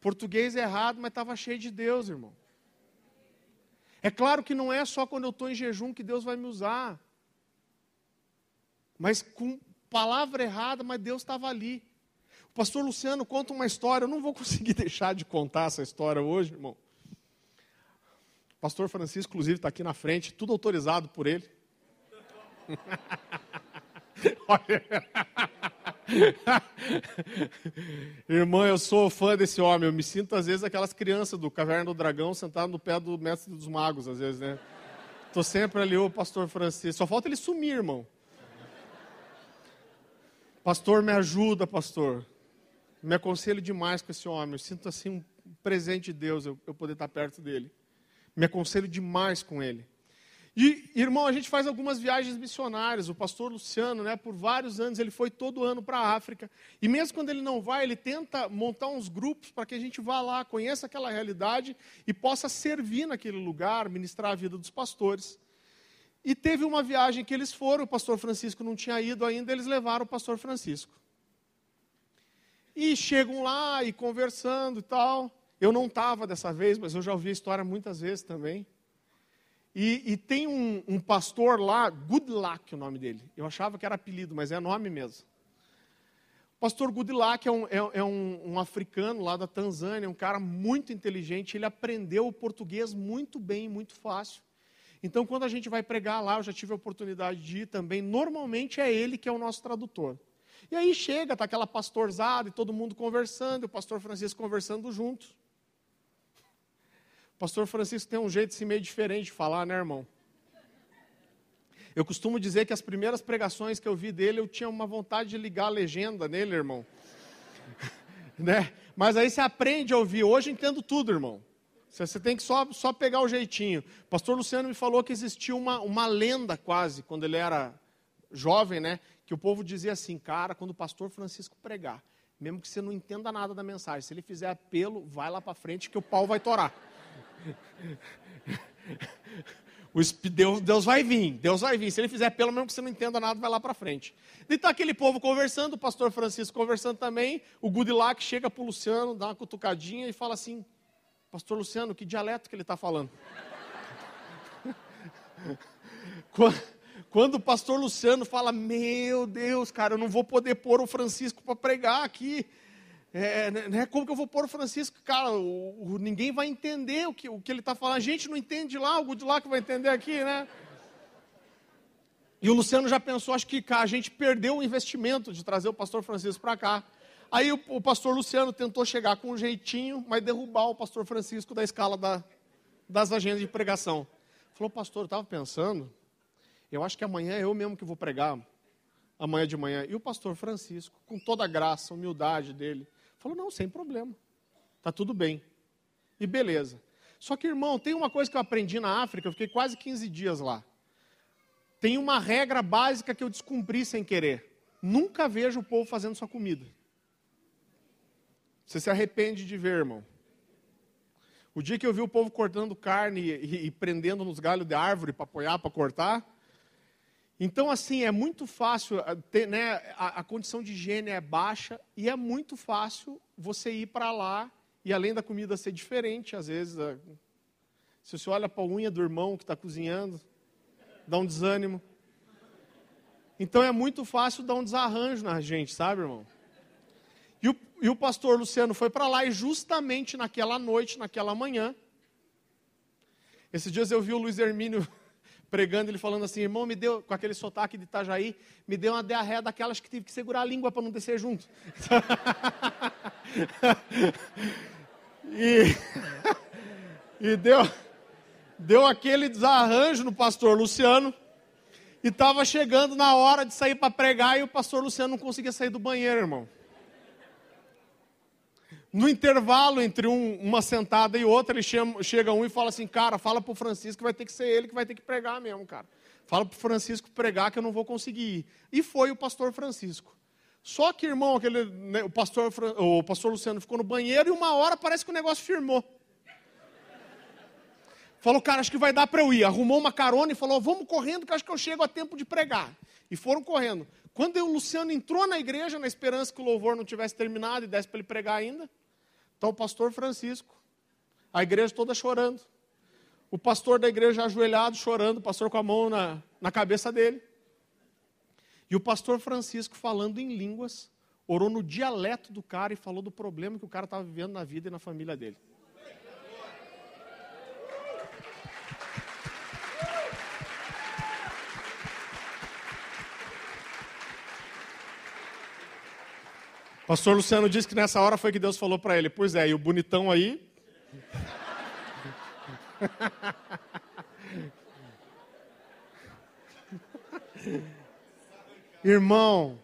Português é errado, mas estava cheio de Deus, irmão. É claro que não é só quando eu estou em jejum que Deus vai me usar. Mas com palavra errada, mas Deus estava ali. O pastor Luciano conta uma história, eu não vou conseguir deixar de contar essa história hoje, irmão. O pastor Francisco, inclusive, está aqui na frente, tudo autorizado por ele. Irmão, eu sou fã desse homem. Eu me sinto, às vezes, aquelas crianças do Caverna do Dragão sentado no pé do mestre dos magos, às vezes, né? Estou sempre ali, o pastor Francisco. Só falta ele sumir, irmão. Pastor, me ajuda, pastor. Me aconselho demais com esse homem. Eu sinto assim um presente de Deus eu, eu poder estar perto dele. Me aconselho demais com ele. E, irmão, a gente faz algumas viagens missionárias. O pastor Luciano, né, por vários anos, ele foi todo ano para a África. E mesmo quando ele não vai, ele tenta montar uns grupos para que a gente vá lá, conheça aquela realidade e possa servir naquele lugar, ministrar a vida dos pastores. E teve uma viagem que eles foram, o pastor Francisco não tinha ido ainda, eles levaram o pastor Francisco. E chegam lá e conversando e tal. Eu não estava dessa vez, mas eu já ouvi a história muitas vezes também. E, e tem um, um, pastor lá, Goodluck, o nome dele. Eu achava que era apelido, mas é nome mesmo. O pastor Goodluck é, um, é, é um, um, africano lá da Tanzânia, um cara muito inteligente. Ele aprendeu o português muito bem, muito fácil. Então, quando a gente vai pregar lá, eu já tive a oportunidade de ir também, normalmente é ele que é o nosso tradutor. E aí chega, está aquela pastorzada e todo mundo conversando, e o pastor Francisco conversando junto. Pastor Francisco tem um jeito assim, meio diferente de falar, né, irmão? Eu costumo dizer que as primeiras pregações que eu vi dele, eu tinha uma vontade de ligar a legenda nele, irmão. né? Mas aí você aprende a ouvir. Hoje eu entendo tudo, irmão. Você tem que só, só pegar o jeitinho. Pastor Luciano me falou que existia uma, uma lenda quase, quando ele era jovem, né? Que o povo dizia assim, cara, quando o pastor Francisco pregar, mesmo que você não entenda nada da mensagem, se ele fizer apelo, vai lá para frente que o pau vai torar. Deus, Deus vai vir, Deus vai vir. Se ele fizer apelo, mesmo que você não entenda nada, vai lá para frente. E está aquele povo conversando, o pastor Francisco conversando também, o Goodluck chega para o Luciano, dá uma cutucadinha e fala assim, Pastor Luciano, que dialeto que ele está falando? Quando o pastor Luciano fala, meu Deus, cara, eu não vou poder pôr o Francisco para pregar aqui. É, né, né, como que eu vou pôr o Francisco? Cara, o, o, ninguém vai entender o que, o que ele está falando. A gente não entende lá, o de lá que vai entender aqui, né? E o Luciano já pensou, acho que a gente perdeu o investimento de trazer o pastor Francisco para cá. Aí o, o, pastor Luciano tentou chegar com um jeitinho, mas derrubar o pastor Francisco da escala da, das agendas de pregação. Falou, pastor, eu estava pensando, eu acho que amanhã é eu mesmo que vou pregar, amanhã de manhã. E o pastor Francisco, com toda a graça, humildade dele, falou, não, sem problema, está tudo bem. E beleza. Só que, irmão, tem uma coisa que eu aprendi na África, eu fiquei quase 15 dias lá. Tem uma regra básica que eu descumpri sem querer. Nunca vejo o povo fazendo sua comida. Você se arrepende de ver, irmão. O dia que eu vi o povo cortando carne e, e, e prendendo nos galhos de árvore para apoiar, para cortar. Então, assim, é muito fácil, eh, ter, né, a, a condição de higiene é baixa e é muito fácil você ir para lá e além da comida ser diferente, às vezes, eh, se você olha para a unha do irmão que está cozinhando, dá um desânimo. Então é muito fácil dar um desarranjo na gente, sabe, irmão? E o, e o pastor Luciano foi para lá e justamente naquela noite, naquela manhã, esses dias eu vi o Luiz Hermínio pregando, ele falando assim, irmão, me deu, com aquele sotaque de Itajaí, me deu uma diarreia daquelas que tive que segurar a língua para não descer junto. e, e deu, deu aquele desarranjo no pastor Luciano, e estava chegando na hora de sair para pregar, e o pastor Luciano não conseguia sair do banheiro, irmão. No intervalo entre um, uma sentada e outra, ele chama, chega um e fala assim: Cara, fala para o Francisco que vai ter que ser ele que vai ter que pregar mesmo, cara. Fala para o Francisco pregar que eu não vou conseguir ir. E foi o pastor Francisco. Só que, irmão, aquele, né, o, pastor, o pastor Luciano ficou no banheiro e uma hora parece que o negócio firmou. Falou, cara, acho que vai dar para eu ir. Arrumou uma carona e falou: Vamos correndo, que acho que eu chego a tempo de pregar. E foram correndo. Quando o Luciano entrou na igreja, na esperança que o louvor não tivesse terminado e desse para ele pregar ainda, está o pastor Francisco, a igreja toda chorando. O pastor da igreja ajoelhado, chorando, o pastor com a mão na, na cabeça dele. E o pastor Francisco falando em línguas, orou no dialeto do cara e falou do problema que o cara estava vivendo na vida e na família dele. Pastor Luciano disse que nessa hora foi que Deus falou para ele: Pois é, e o bonitão aí. Irmão,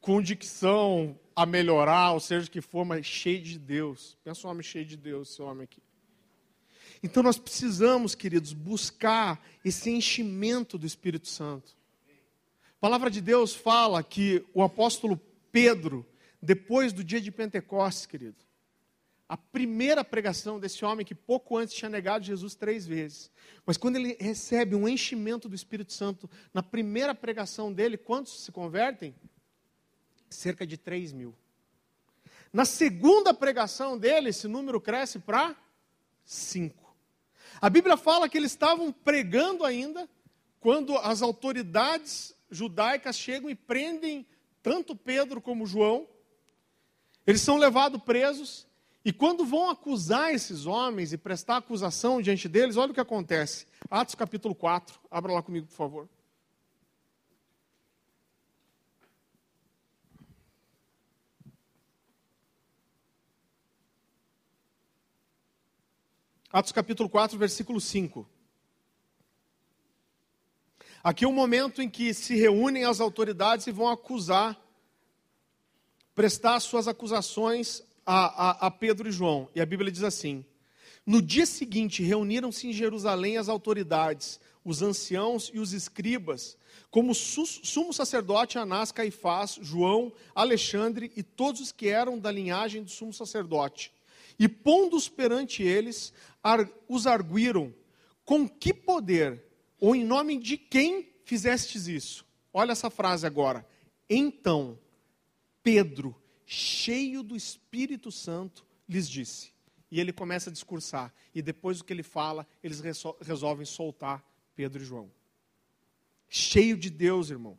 com dicção a melhorar, ou seja o que for, mas cheio de Deus. Pensa um homem cheio de Deus, esse homem aqui. Então nós precisamos, queridos, buscar esse enchimento do Espírito Santo. A palavra de Deus fala que o apóstolo Pedro, depois do dia de Pentecostes, querido, a primeira pregação desse homem que pouco antes tinha negado Jesus três vezes, mas quando ele recebe um enchimento do Espírito Santo, na primeira pregação dele, quantos se convertem? Cerca de três mil. Na segunda pregação dele, esse número cresce para cinco. A Bíblia fala que eles estavam pregando ainda quando as autoridades judaicas chegam e prendem tanto Pedro como João. Eles são levados presos. E quando vão acusar esses homens e prestar acusação diante deles, olha o que acontece. Atos capítulo 4. Abra lá comigo, por favor. Atos capítulo 4, versículo 5. Aqui é o momento em que se reúnem as autoridades e vão acusar, prestar suas acusações a, a, a Pedro e João. E a Bíblia diz assim: No dia seguinte, reuniram-se em Jerusalém as autoridades, os anciãos e os escribas, como sumo sacerdote Anás, Caifás, João, Alexandre e todos os que eram da linhagem do sumo sacerdote. E pondo-os perante eles, os arguíram: Com que poder ou em nome de quem fizestes isso? Olha essa frase agora. Então, Pedro, cheio do Espírito Santo, lhes disse. E ele começa a discursar. E depois do que ele fala, eles resolvem soltar Pedro e João. Cheio de Deus, irmão.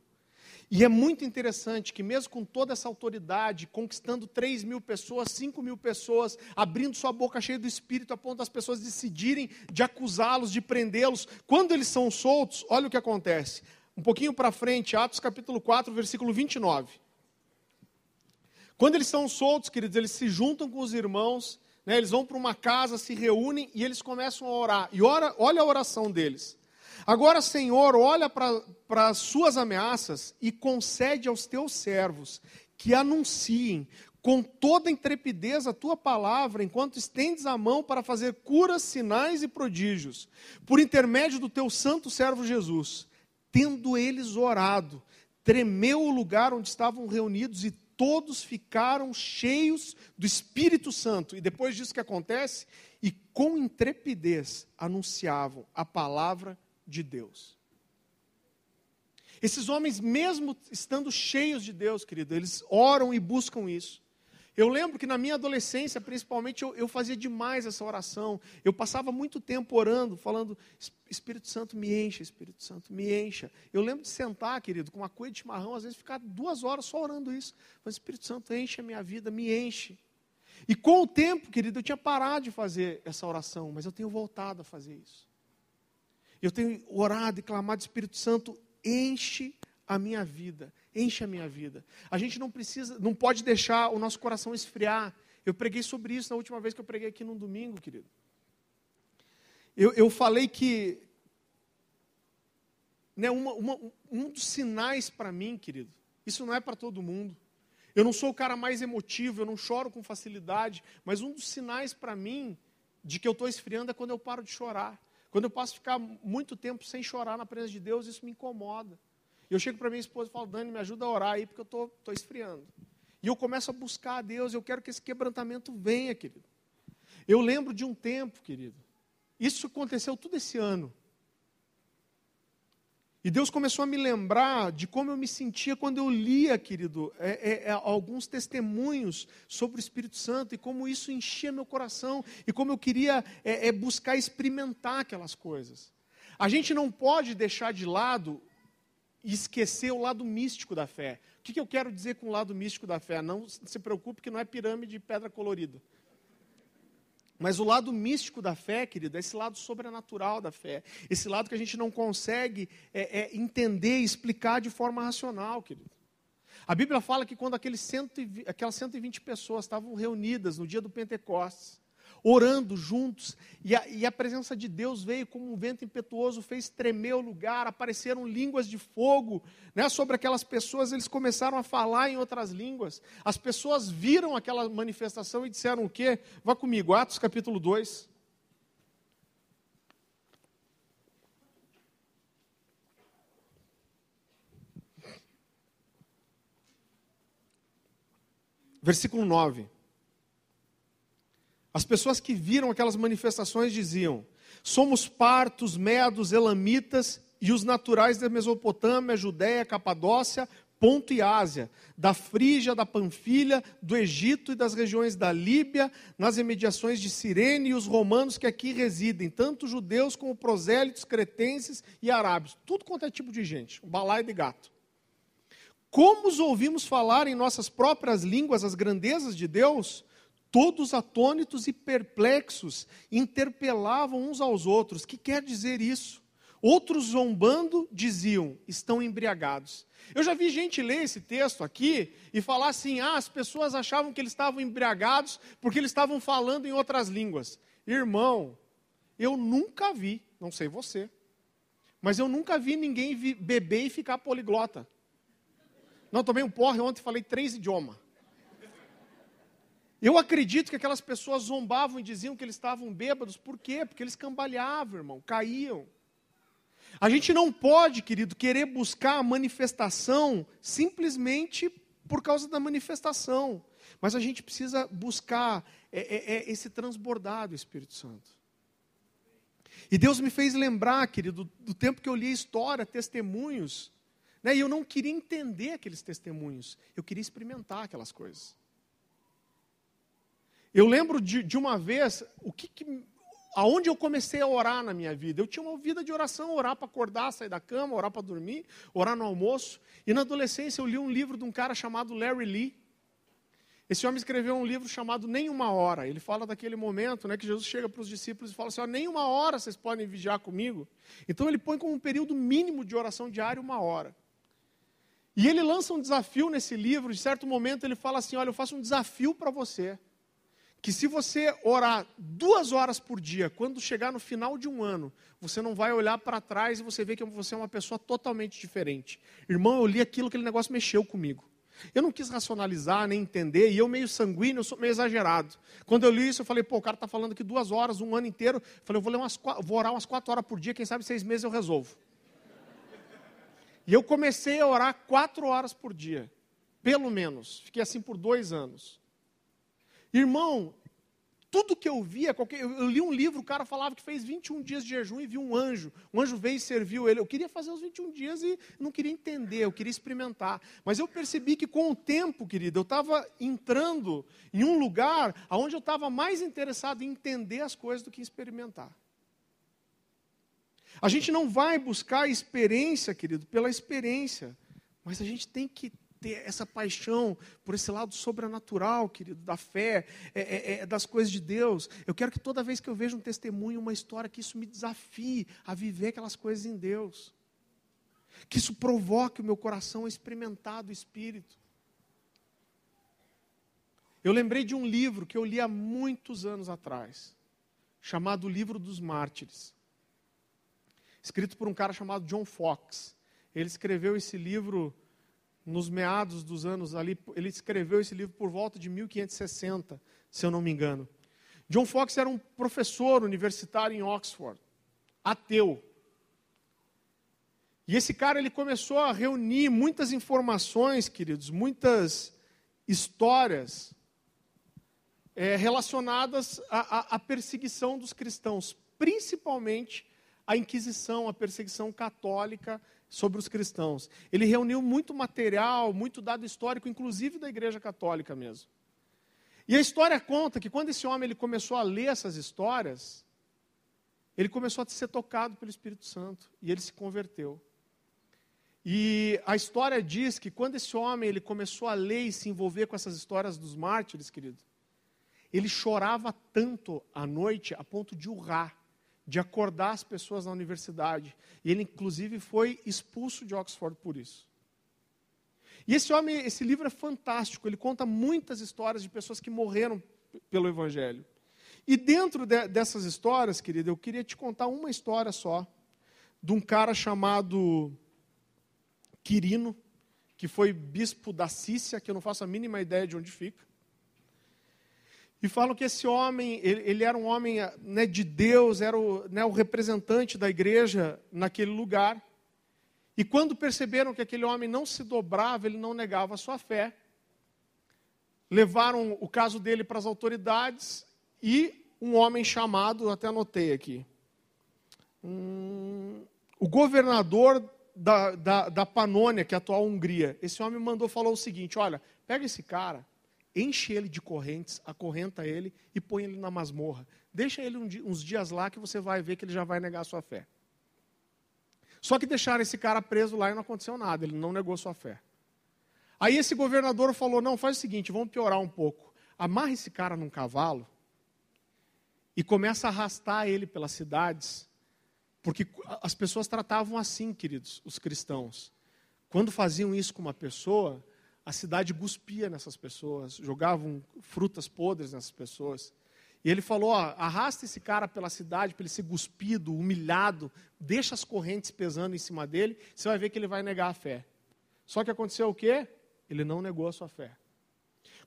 E é muito interessante que, mesmo com toda essa autoridade, conquistando 3 mil pessoas, 5 mil pessoas, abrindo sua boca cheia do Espírito, a ponto das pessoas decidirem de acusá-los, de prendê-los, quando eles são soltos, olha o que acontece. Um pouquinho para frente, Atos capítulo 4, versículo 29. Quando eles são soltos, queridos, eles se juntam com os irmãos, né, eles vão para uma casa, se reúnem e eles começam a orar. E ora, olha a oração deles. Agora, Senhor, olha para as suas ameaças e concede aos teus servos que anunciem com toda intrepidez a tua palavra, enquanto estendes a mão para fazer curas, sinais e prodígios, por intermédio do teu santo servo Jesus. Tendo eles orado, tremeu o lugar onde estavam reunidos e todos ficaram cheios do Espírito Santo. E depois disso que acontece, e com intrepidez anunciavam a palavra de Deus. Esses homens, mesmo estando cheios de Deus, querido, eles oram e buscam isso. Eu lembro que na minha adolescência, principalmente, eu, eu, fazia demais essa oração. Eu passava muito tempo orando, falando: Espírito Santo me encha, Espírito Santo me encha. Eu lembro de sentar, querido, com uma coisa de chimarrão, às vezes ficar duas horas só orando isso. Mas Espírito Santo enche a minha vida, me enche. E com o tempo, querido, eu tinha parado de fazer essa oração, mas eu tenho voltado a fazer isso. Eu tenho orado e clamado, Espírito Santo, enche a minha vida, enche a minha vida. A gente não precisa, não pode deixar o nosso coração esfriar. Eu preguei sobre isso na última vez que eu preguei aqui num domingo, querido. Eu, eu falei que né, uma, uma, um dos sinais para mim, querido, isso não é para todo mundo. Eu não sou o cara mais emotivo, eu não choro com facilidade, mas um dos sinais para mim de que eu estou esfriando é quando eu paro de chorar. Quando eu passo ficar muito tempo sem chorar na presença de Deus, isso me incomoda. Eu chego para minha esposa e falo, Dani, me ajuda a orar aí, porque eu estou tô, tô esfriando. E eu começo a buscar a Deus, eu quero que esse quebrantamento venha, querido. Eu lembro de um tempo, querido. Isso aconteceu tudo esse ano. E Deus começou a me lembrar de como eu me sentia quando eu lia, querido, é, é, é, alguns testemunhos sobre o Espírito Santo e como isso enchia meu coração e como eu queria é, é, buscar experimentar aquelas coisas. A gente não pode deixar de lado e esquecer o lado místico da fé. O que, que eu quero dizer com o lado místico da fé? Não se preocupe que não é pirâmide de pedra colorida. Mas o lado místico da fé, querido, é esse lado sobrenatural da fé. Esse lado que a gente não consegue é, é, entender e explicar de forma racional, querido. A Bíblia fala que quando aqueles 120, aquelas 120 pessoas estavam reunidas no dia do Pentecostes, orando juntos, e a, e a, presença de Deus veio como um vento impetuoso, fez tremer o lugar, apareceram línguas de fogo né, sobre aquelas pessoas, eles começaram a falar em outras línguas. As pessoas viram aquela manifestação e disseram o quê? Vá comigo, Atos capítulo 2. Versículo 9. As pessoas que viram aquelas manifestações diziam: somos partos, medos, elamitas e os naturais da Mesopotâmia, Judéia, Capadócia, Ponto e Ásia, da Frígia, da Panfilha, do Egito e das regiões da Líbia, nas imediações de Cirene e os romanos que aqui residem, tanto judeus como prosélitos, cretenses e arábios. Tudo quanto é tipo de gente, um balaio de gato. Como os ouvimos falar em nossas próprias línguas as grandezas de Deus, Todos atônitos e perplexos interpelavam uns aos outros. Que quer dizer isso? Outros zombando diziam: estão embriagados. Eu já vi gente ler esse texto aqui e falar assim: ah, as pessoas achavam que eles estavam embriagados porque eles estavam falando em outras línguas. Irmão, eu nunca vi, não sei você, mas eu nunca vi ninguém beber e ficar poliglota. Não, tomei um porre ontem, falei três idiomas. Eu acredito que aquelas pessoas zombavam e diziam que eles estavam bêbados, por quê? Porque eles cambaleavam, irmão, caíam. A gente não pode, querido, querer buscar a manifestação simplesmente por causa da manifestação, mas a gente precisa buscar é, é, é esse transbordar do Espírito Santo. E Deus me fez lembrar, querido, do tempo que eu li a história, testemunhos, né, e eu não queria entender aqueles testemunhos, eu queria experimentar aquelas coisas. Eu lembro de, de uma vez, o que, que, aonde eu comecei a orar na minha vida. Eu tinha uma vida de oração, orar para acordar, sair da cama, orar para dormir, orar no almoço. E na adolescência eu li um livro de um cara chamado Larry Lee. Esse homem escreveu um livro chamado Nem Uma Hora. Ele fala daquele momento né, que Jesus chega para os discípulos e fala assim: Nem uma hora vocês podem vigiar comigo. Então ele põe como um período mínimo de oração diária uma hora. E ele lança um desafio nesse livro. De certo momento ele fala assim: Olha, eu faço um desafio para você que se você orar duas horas por dia, quando chegar no final de um ano, você não vai olhar para trás e você vê que você é uma pessoa totalmente diferente. Irmão, eu li aquilo, aquele negócio mexeu comigo. Eu não quis racionalizar, nem entender, e eu meio sanguíneo, eu sou meio exagerado. Quando eu li isso, eu falei, pô, o cara está falando aqui duas horas, um ano inteiro. Eu falei, eu vou, ler umas, vou orar umas quatro horas por dia, quem sabe seis meses eu resolvo. E eu comecei a orar quatro horas por dia, pelo menos. Fiquei assim por dois anos. Irmão, tudo que eu via, qualquer, eu, li um livro, o cara falava que fez 21 dias de jejum e viu um anjo. Um anjo veio e serviu ele. Eu queria fazer os 21 dias e não queria entender, eu queria experimentar. Mas eu percebi que com o tempo, querido, eu estava entrando em um lugar onde eu estava mais interessado em entender as coisas do que experimentar. A gente não vai buscar experiência, querido, pela experiência, mas a gente tem que ter essa paixão por esse lado sobrenatural, querido, da fé, é, é, é, das coisas de Deus. Eu quero que toda vez que eu vejo um testemunho, uma história, que isso me desafie a viver aquelas coisas em Deus. Que isso provoque o meu coração a experimentar do Espírito. Eu lembrei de um livro que eu li há muitos anos atrás, chamado Livro dos Mártires, escrito por um cara chamado John Fox. Ele escreveu esse livro nos meados dos anos ali, ele escreveu esse livro por volta de 1560, se eu não me engano. John Fox era um professor universitário em Oxford, ateu. E esse cara ele começou a reunir muitas informações, queridos, muitas histórias é, relacionadas à, perseguição dos cristãos, principalmente a Inquisição, a perseguição católica sobre os cristãos. Ele reuniu muito material, muito dado histórico, inclusive da Igreja Católica mesmo. E a história conta que quando esse homem ele começou a ler essas histórias, ele começou a ser tocado pelo Espírito Santo e ele se converteu. E a história diz que quando esse homem ele começou a ler e se envolver com essas histórias dos mártires, querido, ele chorava tanto à noite a ponto de urrar, de acordar as pessoas na universidade. E ele, inclusive, foi expulso de Oxford por isso. E esse homem, esse livro é fantástico. Ele conta muitas histórias de pessoas que morreram pelo Evangelho. E dentro de, dessas histórias, querida, eu queria te contar uma história só, de um cara chamado Quirino, que foi bispo da Cícia, que eu não faço a mínima ideia de onde fica. E falam que esse homem, ele, ele era um homem né, de Deus, era o, né, o representante da igreja naquele lugar. E quando perceberam que aquele homem não se dobrava, ele não negava a sua fé, levaram o caso dele para as autoridades e um homem chamado, até anotei aqui, um, o governador da, da, da Panônia, que é a atual Hungria, esse homem mandou falar o seguinte: olha, pega esse cara, enche ele de correntes, acorrenta ele e põe ele na masmorra. Deixa ele uns dias lá que você vai ver que ele já vai negar a sua fé. Só que deixaram esse cara preso lá e não aconteceu nada, ele não negou sua fé. Aí esse governador falou: não, faz o seguinte, vamos piorar um pouco. Amarra esse cara num cavalo e começa a arrastar ele pelas cidades, porque as pessoas tratavam assim, queridos, os cristãos. Quando faziam isso com uma pessoa, a cidade guspia nessas pessoas, jogavam frutas podres nessas pessoas. E ele falou: ó, arrasta esse cara pela cidade para ele ser cuspido, humilhado, deixa as correntes pesando em cima dele, você vai ver que ele vai negar a fé. Só que aconteceu o quê? Ele não negou a sua fé.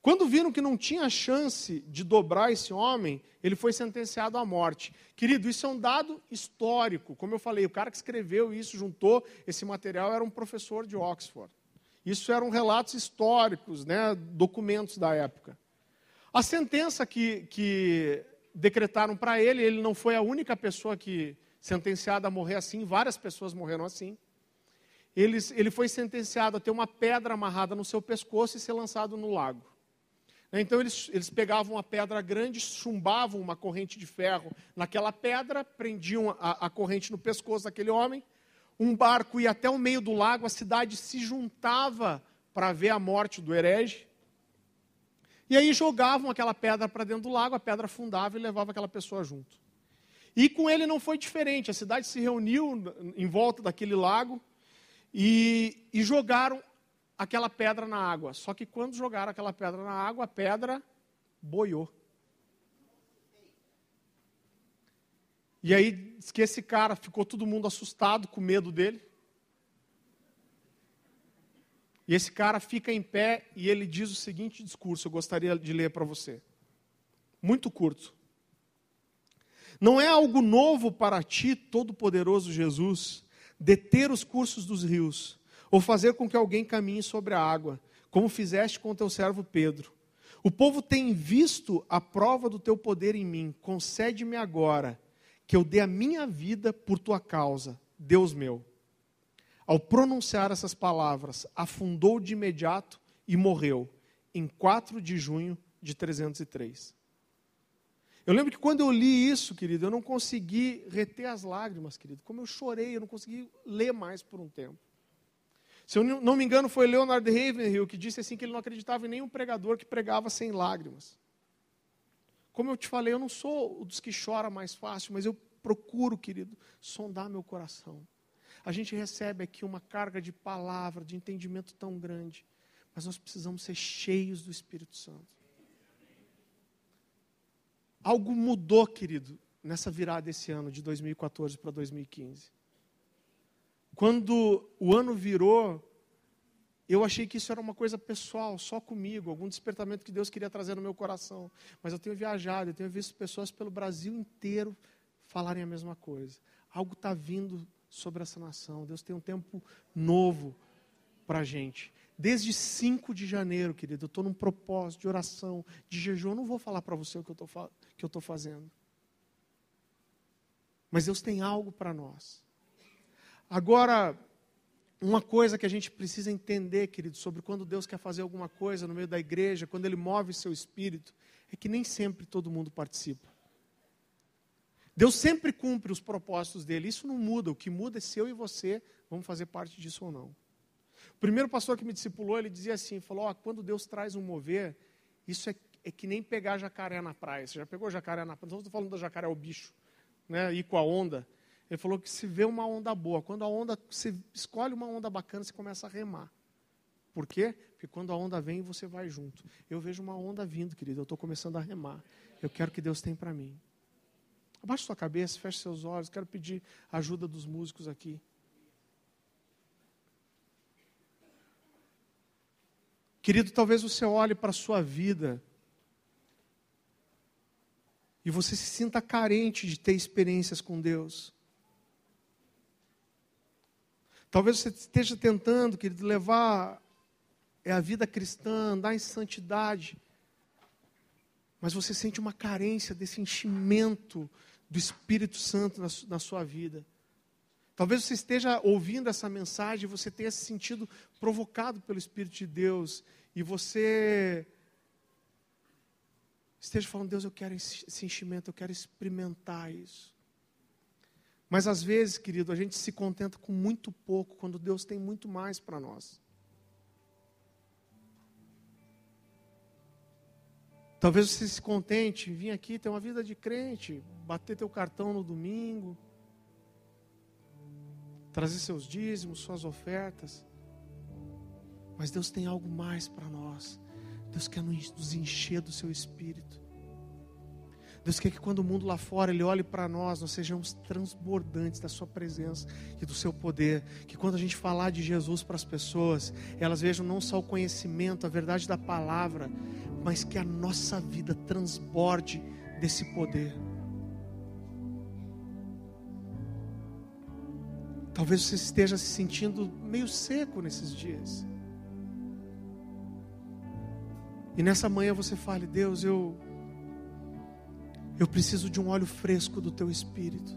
Quando viram que não tinha chance de dobrar esse homem, ele foi sentenciado à morte. Querido, isso é um dado histórico. Como eu falei, o cara que escreveu isso, juntou esse material, era um professor de Oxford. Isso eram relatos históricos, né, documentos da época. A sentença que, que decretaram para ele, ele não foi a única pessoa que sentenciada a morrer assim, várias pessoas morreram assim. Ele, ele foi sentenciado a ter uma pedra amarrada no seu pescoço e ser lançado no lago. Então eles, eles pegavam uma pedra grande, chumbavam uma corrente de ferro naquela pedra, prendiam a, a corrente no pescoço daquele homem, um barco ia até o meio do lago, a cidade se juntava para ver a morte do herege. E aí jogavam aquela pedra para dentro do lago, a pedra afundava e levava aquela pessoa junto. E com ele não foi diferente, a cidade se reuniu em volta daquele lago e, e jogaram aquela pedra na água. Só que quando jogaram aquela pedra na água, a pedra boiou. E aí diz que esse cara ficou todo mundo assustado, com medo dele. E esse cara fica em pé e ele diz o seguinte discurso, eu gostaria de ler para você. Muito curto. Não é algo novo para ti, todo-poderoso Jesus, deter os cursos dos rios, ou fazer com que alguém caminhe sobre a água, como fizeste com teu servo Pedro. O povo tem visto a prova do teu poder em mim. Concede-me agora que eu dê a minha vida por tua causa, Deus meu. Ao pronunciar essas palavras, afundou de imediato e morreu, em 4 de junho de 303. Eu lembro que quando eu li isso, querido, eu não consegui reter as lágrimas, querido. Como eu chorei, eu não consegui ler mais por um tempo. Se eu não me engano, foi Leonard Ravenhill que disse assim que ele não acreditava em nenhum pregador que pregava sem lágrimas. Como eu te falei, eu não sou dos que chora mais fácil, mas eu procuro, querido, sondar meu coração. A gente recebe aqui uma carga de palavra, de entendimento tão grande, mas nós precisamos ser cheios do Espírito Santo. Algo mudou, querido, nessa virada esse ano, de 2014 para 2015. Quando o ano virou, eu achei que isso era uma coisa pessoal, só comigo, algum despertamento que Deus queria trazer no meu coração. Mas eu tenho viajado, eu tenho visto pessoas pelo Brasil inteiro falarem a mesma coisa. Algo está vindo sobre essa nação. Deus tem um tempo novo para a gente. Desde 5 de janeiro, querido, eu estou num propósito de oração, de jejum. Eu não vou falar para você o que eu estou fazendo. Mas Deus tem algo para nós. Agora, uma coisa que a gente precisa entender, querido, sobre quando Deus quer fazer alguma coisa no meio da igreja, quando Ele move seu espírito, é que nem sempre todo mundo participa. Deus sempre cumpre os propósitos dele, isso não muda. O que muda é se eu e você vamos fazer parte disso ou não. O primeiro pastor que me discipulou, ele dizia assim: falou, oh, quando Deus traz um mover, isso é, é, que nem pegar jacaré na praia. Você já pegou jacaré na praia? Não estou falando do jacaré, é o bicho, né? ir com a onda. Ele falou que se vê uma onda boa, quando a onda, você escolhe uma onda bacana, você começa a remar. Por quê? Porque quando a onda vem, você vai junto. Eu vejo uma onda vindo, querido, eu estou começando a remar. Eu quero que Deus tenha para mim. Abaixe sua cabeça, feche seus olhos. Quero pedir a ajuda dos músicos aqui. Querido, talvez você olhe para a sua vida e você se sinta carente de ter experiências com Deus. Talvez você esteja tentando, querido, levar é a vida cristã, andar em santidade, mas você sente uma carência desse enchimento do Espírito Santo na, na sua vida. Talvez você esteja ouvindo essa mensagem e você tenha se sentido provocado pelo Espírito de Deus e você esteja falando, Deus, eu quero esse enchimento, eu quero experimentar isso. Mas às vezes, querido, a gente se contenta com muito pouco quando Deus tem muito mais para nós. Talvez você se contente em vir aqui ter uma vida de crente, bater teu cartão no domingo, trazer seus dízimos, suas ofertas. Mas Deus tem algo mais para nós. Deus quer nos encher do seu espírito. Deus quer que quando o mundo lá fora ele olhe para nós, nós sejamos transbordantes da sua presença e do seu poder. Que quando a gente falar de Jesus para as pessoas, elas vejam não só o conhecimento, a verdade da palavra, mas que a nossa vida transborde desse poder. Talvez você esteja se sentindo meio seco nesses dias. E nessa manhã você fale: Deus, eu eu preciso de um óleo fresco do teu espírito.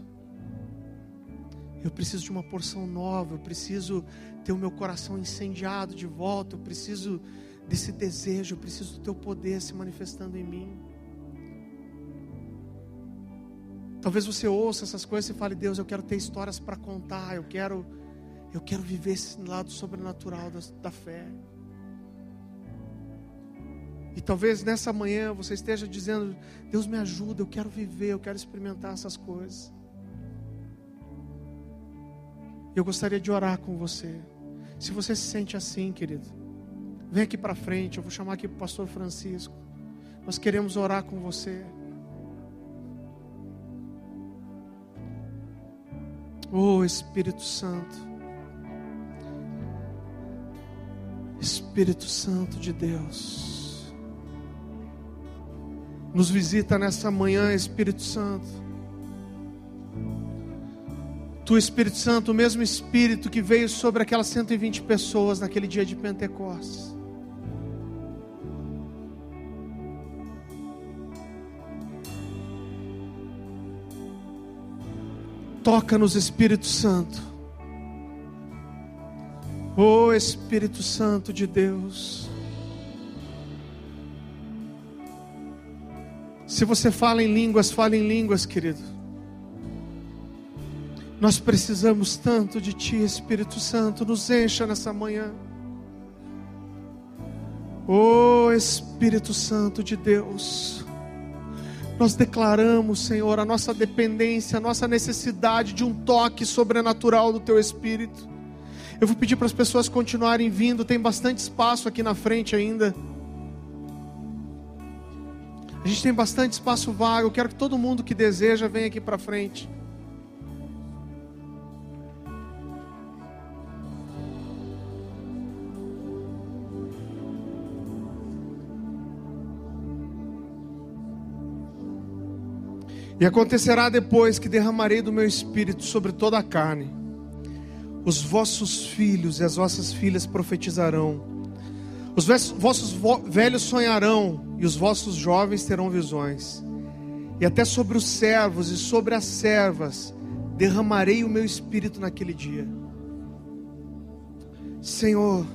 Eu preciso de uma porção nova, eu preciso ter o meu coração incendiado de volta, eu preciso desse desejo, eu preciso do teu poder se manifestando em mim. Talvez você ouça essas coisas e fale: "Deus, eu quero ter histórias para contar, eu quero eu quero viver esse lado sobrenatural da, da fé". E talvez nessa manhã você esteja dizendo: Deus me ajuda, eu quero viver, eu quero experimentar essas coisas. Eu gostaria de orar com você. Se você se sente assim, querido, vem aqui para frente. Eu vou chamar aqui o pastor Francisco. Nós queremos orar com você. Oh Espírito Santo. Espírito Santo de Deus. Nos visita nessa manhã, Espírito Santo. Tu, Espírito Santo, o mesmo Espírito que veio sobre aquelas 120 pessoas naquele dia de Pentecostes. Toca-nos, Espírito Santo. Oh Espírito Santo de Deus. Se você fala em línguas, fale em línguas, querido. Nós precisamos tanto de Ti, Espírito Santo, nos encha nessa manhã. Oh Espírito Santo de Deus, nós declaramos, Senhor, a nossa dependência, a nossa necessidade de um toque sobrenatural do Teu Espírito. Eu vou pedir para as pessoas continuarem vindo, tem bastante espaço aqui na frente ainda. A gente tem bastante espaço vago. Eu quero que todo mundo que deseja venha aqui para frente. E acontecerá depois que derramarei do meu espírito sobre toda a carne. Os vossos filhos e as vossas filhas profetizarão. Os vossos velhos sonharão e os vossos jovens terão visões. E até sobre os servos e sobre as servas derramarei o meu espírito naquele dia. Senhor,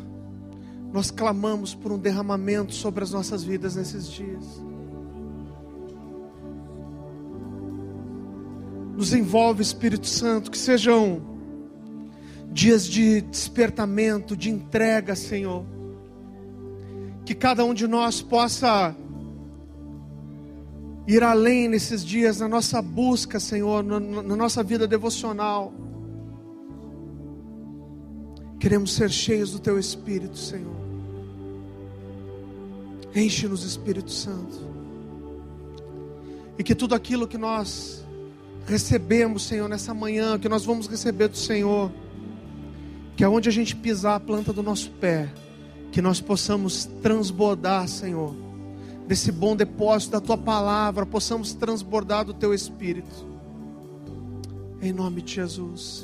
nós clamamos por um derramamento sobre as nossas vidas nesses dias. Nos envolve, Espírito Santo, que sejam dias de despertamento, de entrega, Senhor. Que cada um de nós possa ir além nesses dias, na nossa busca, Senhor, na, na nossa vida devocional. Queremos ser cheios do Teu Espírito, Senhor. Enche-nos, Espírito Santo. E que tudo aquilo que nós recebemos, Senhor, nessa manhã, que nós vamos receber do Senhor, que aonde a gente pisar a planta do nosso pé, que nós possamos transbordar, Senhor, desse bom depósito da tua palavra, possamos transbordar do teu espírito. Em nome de Jesus.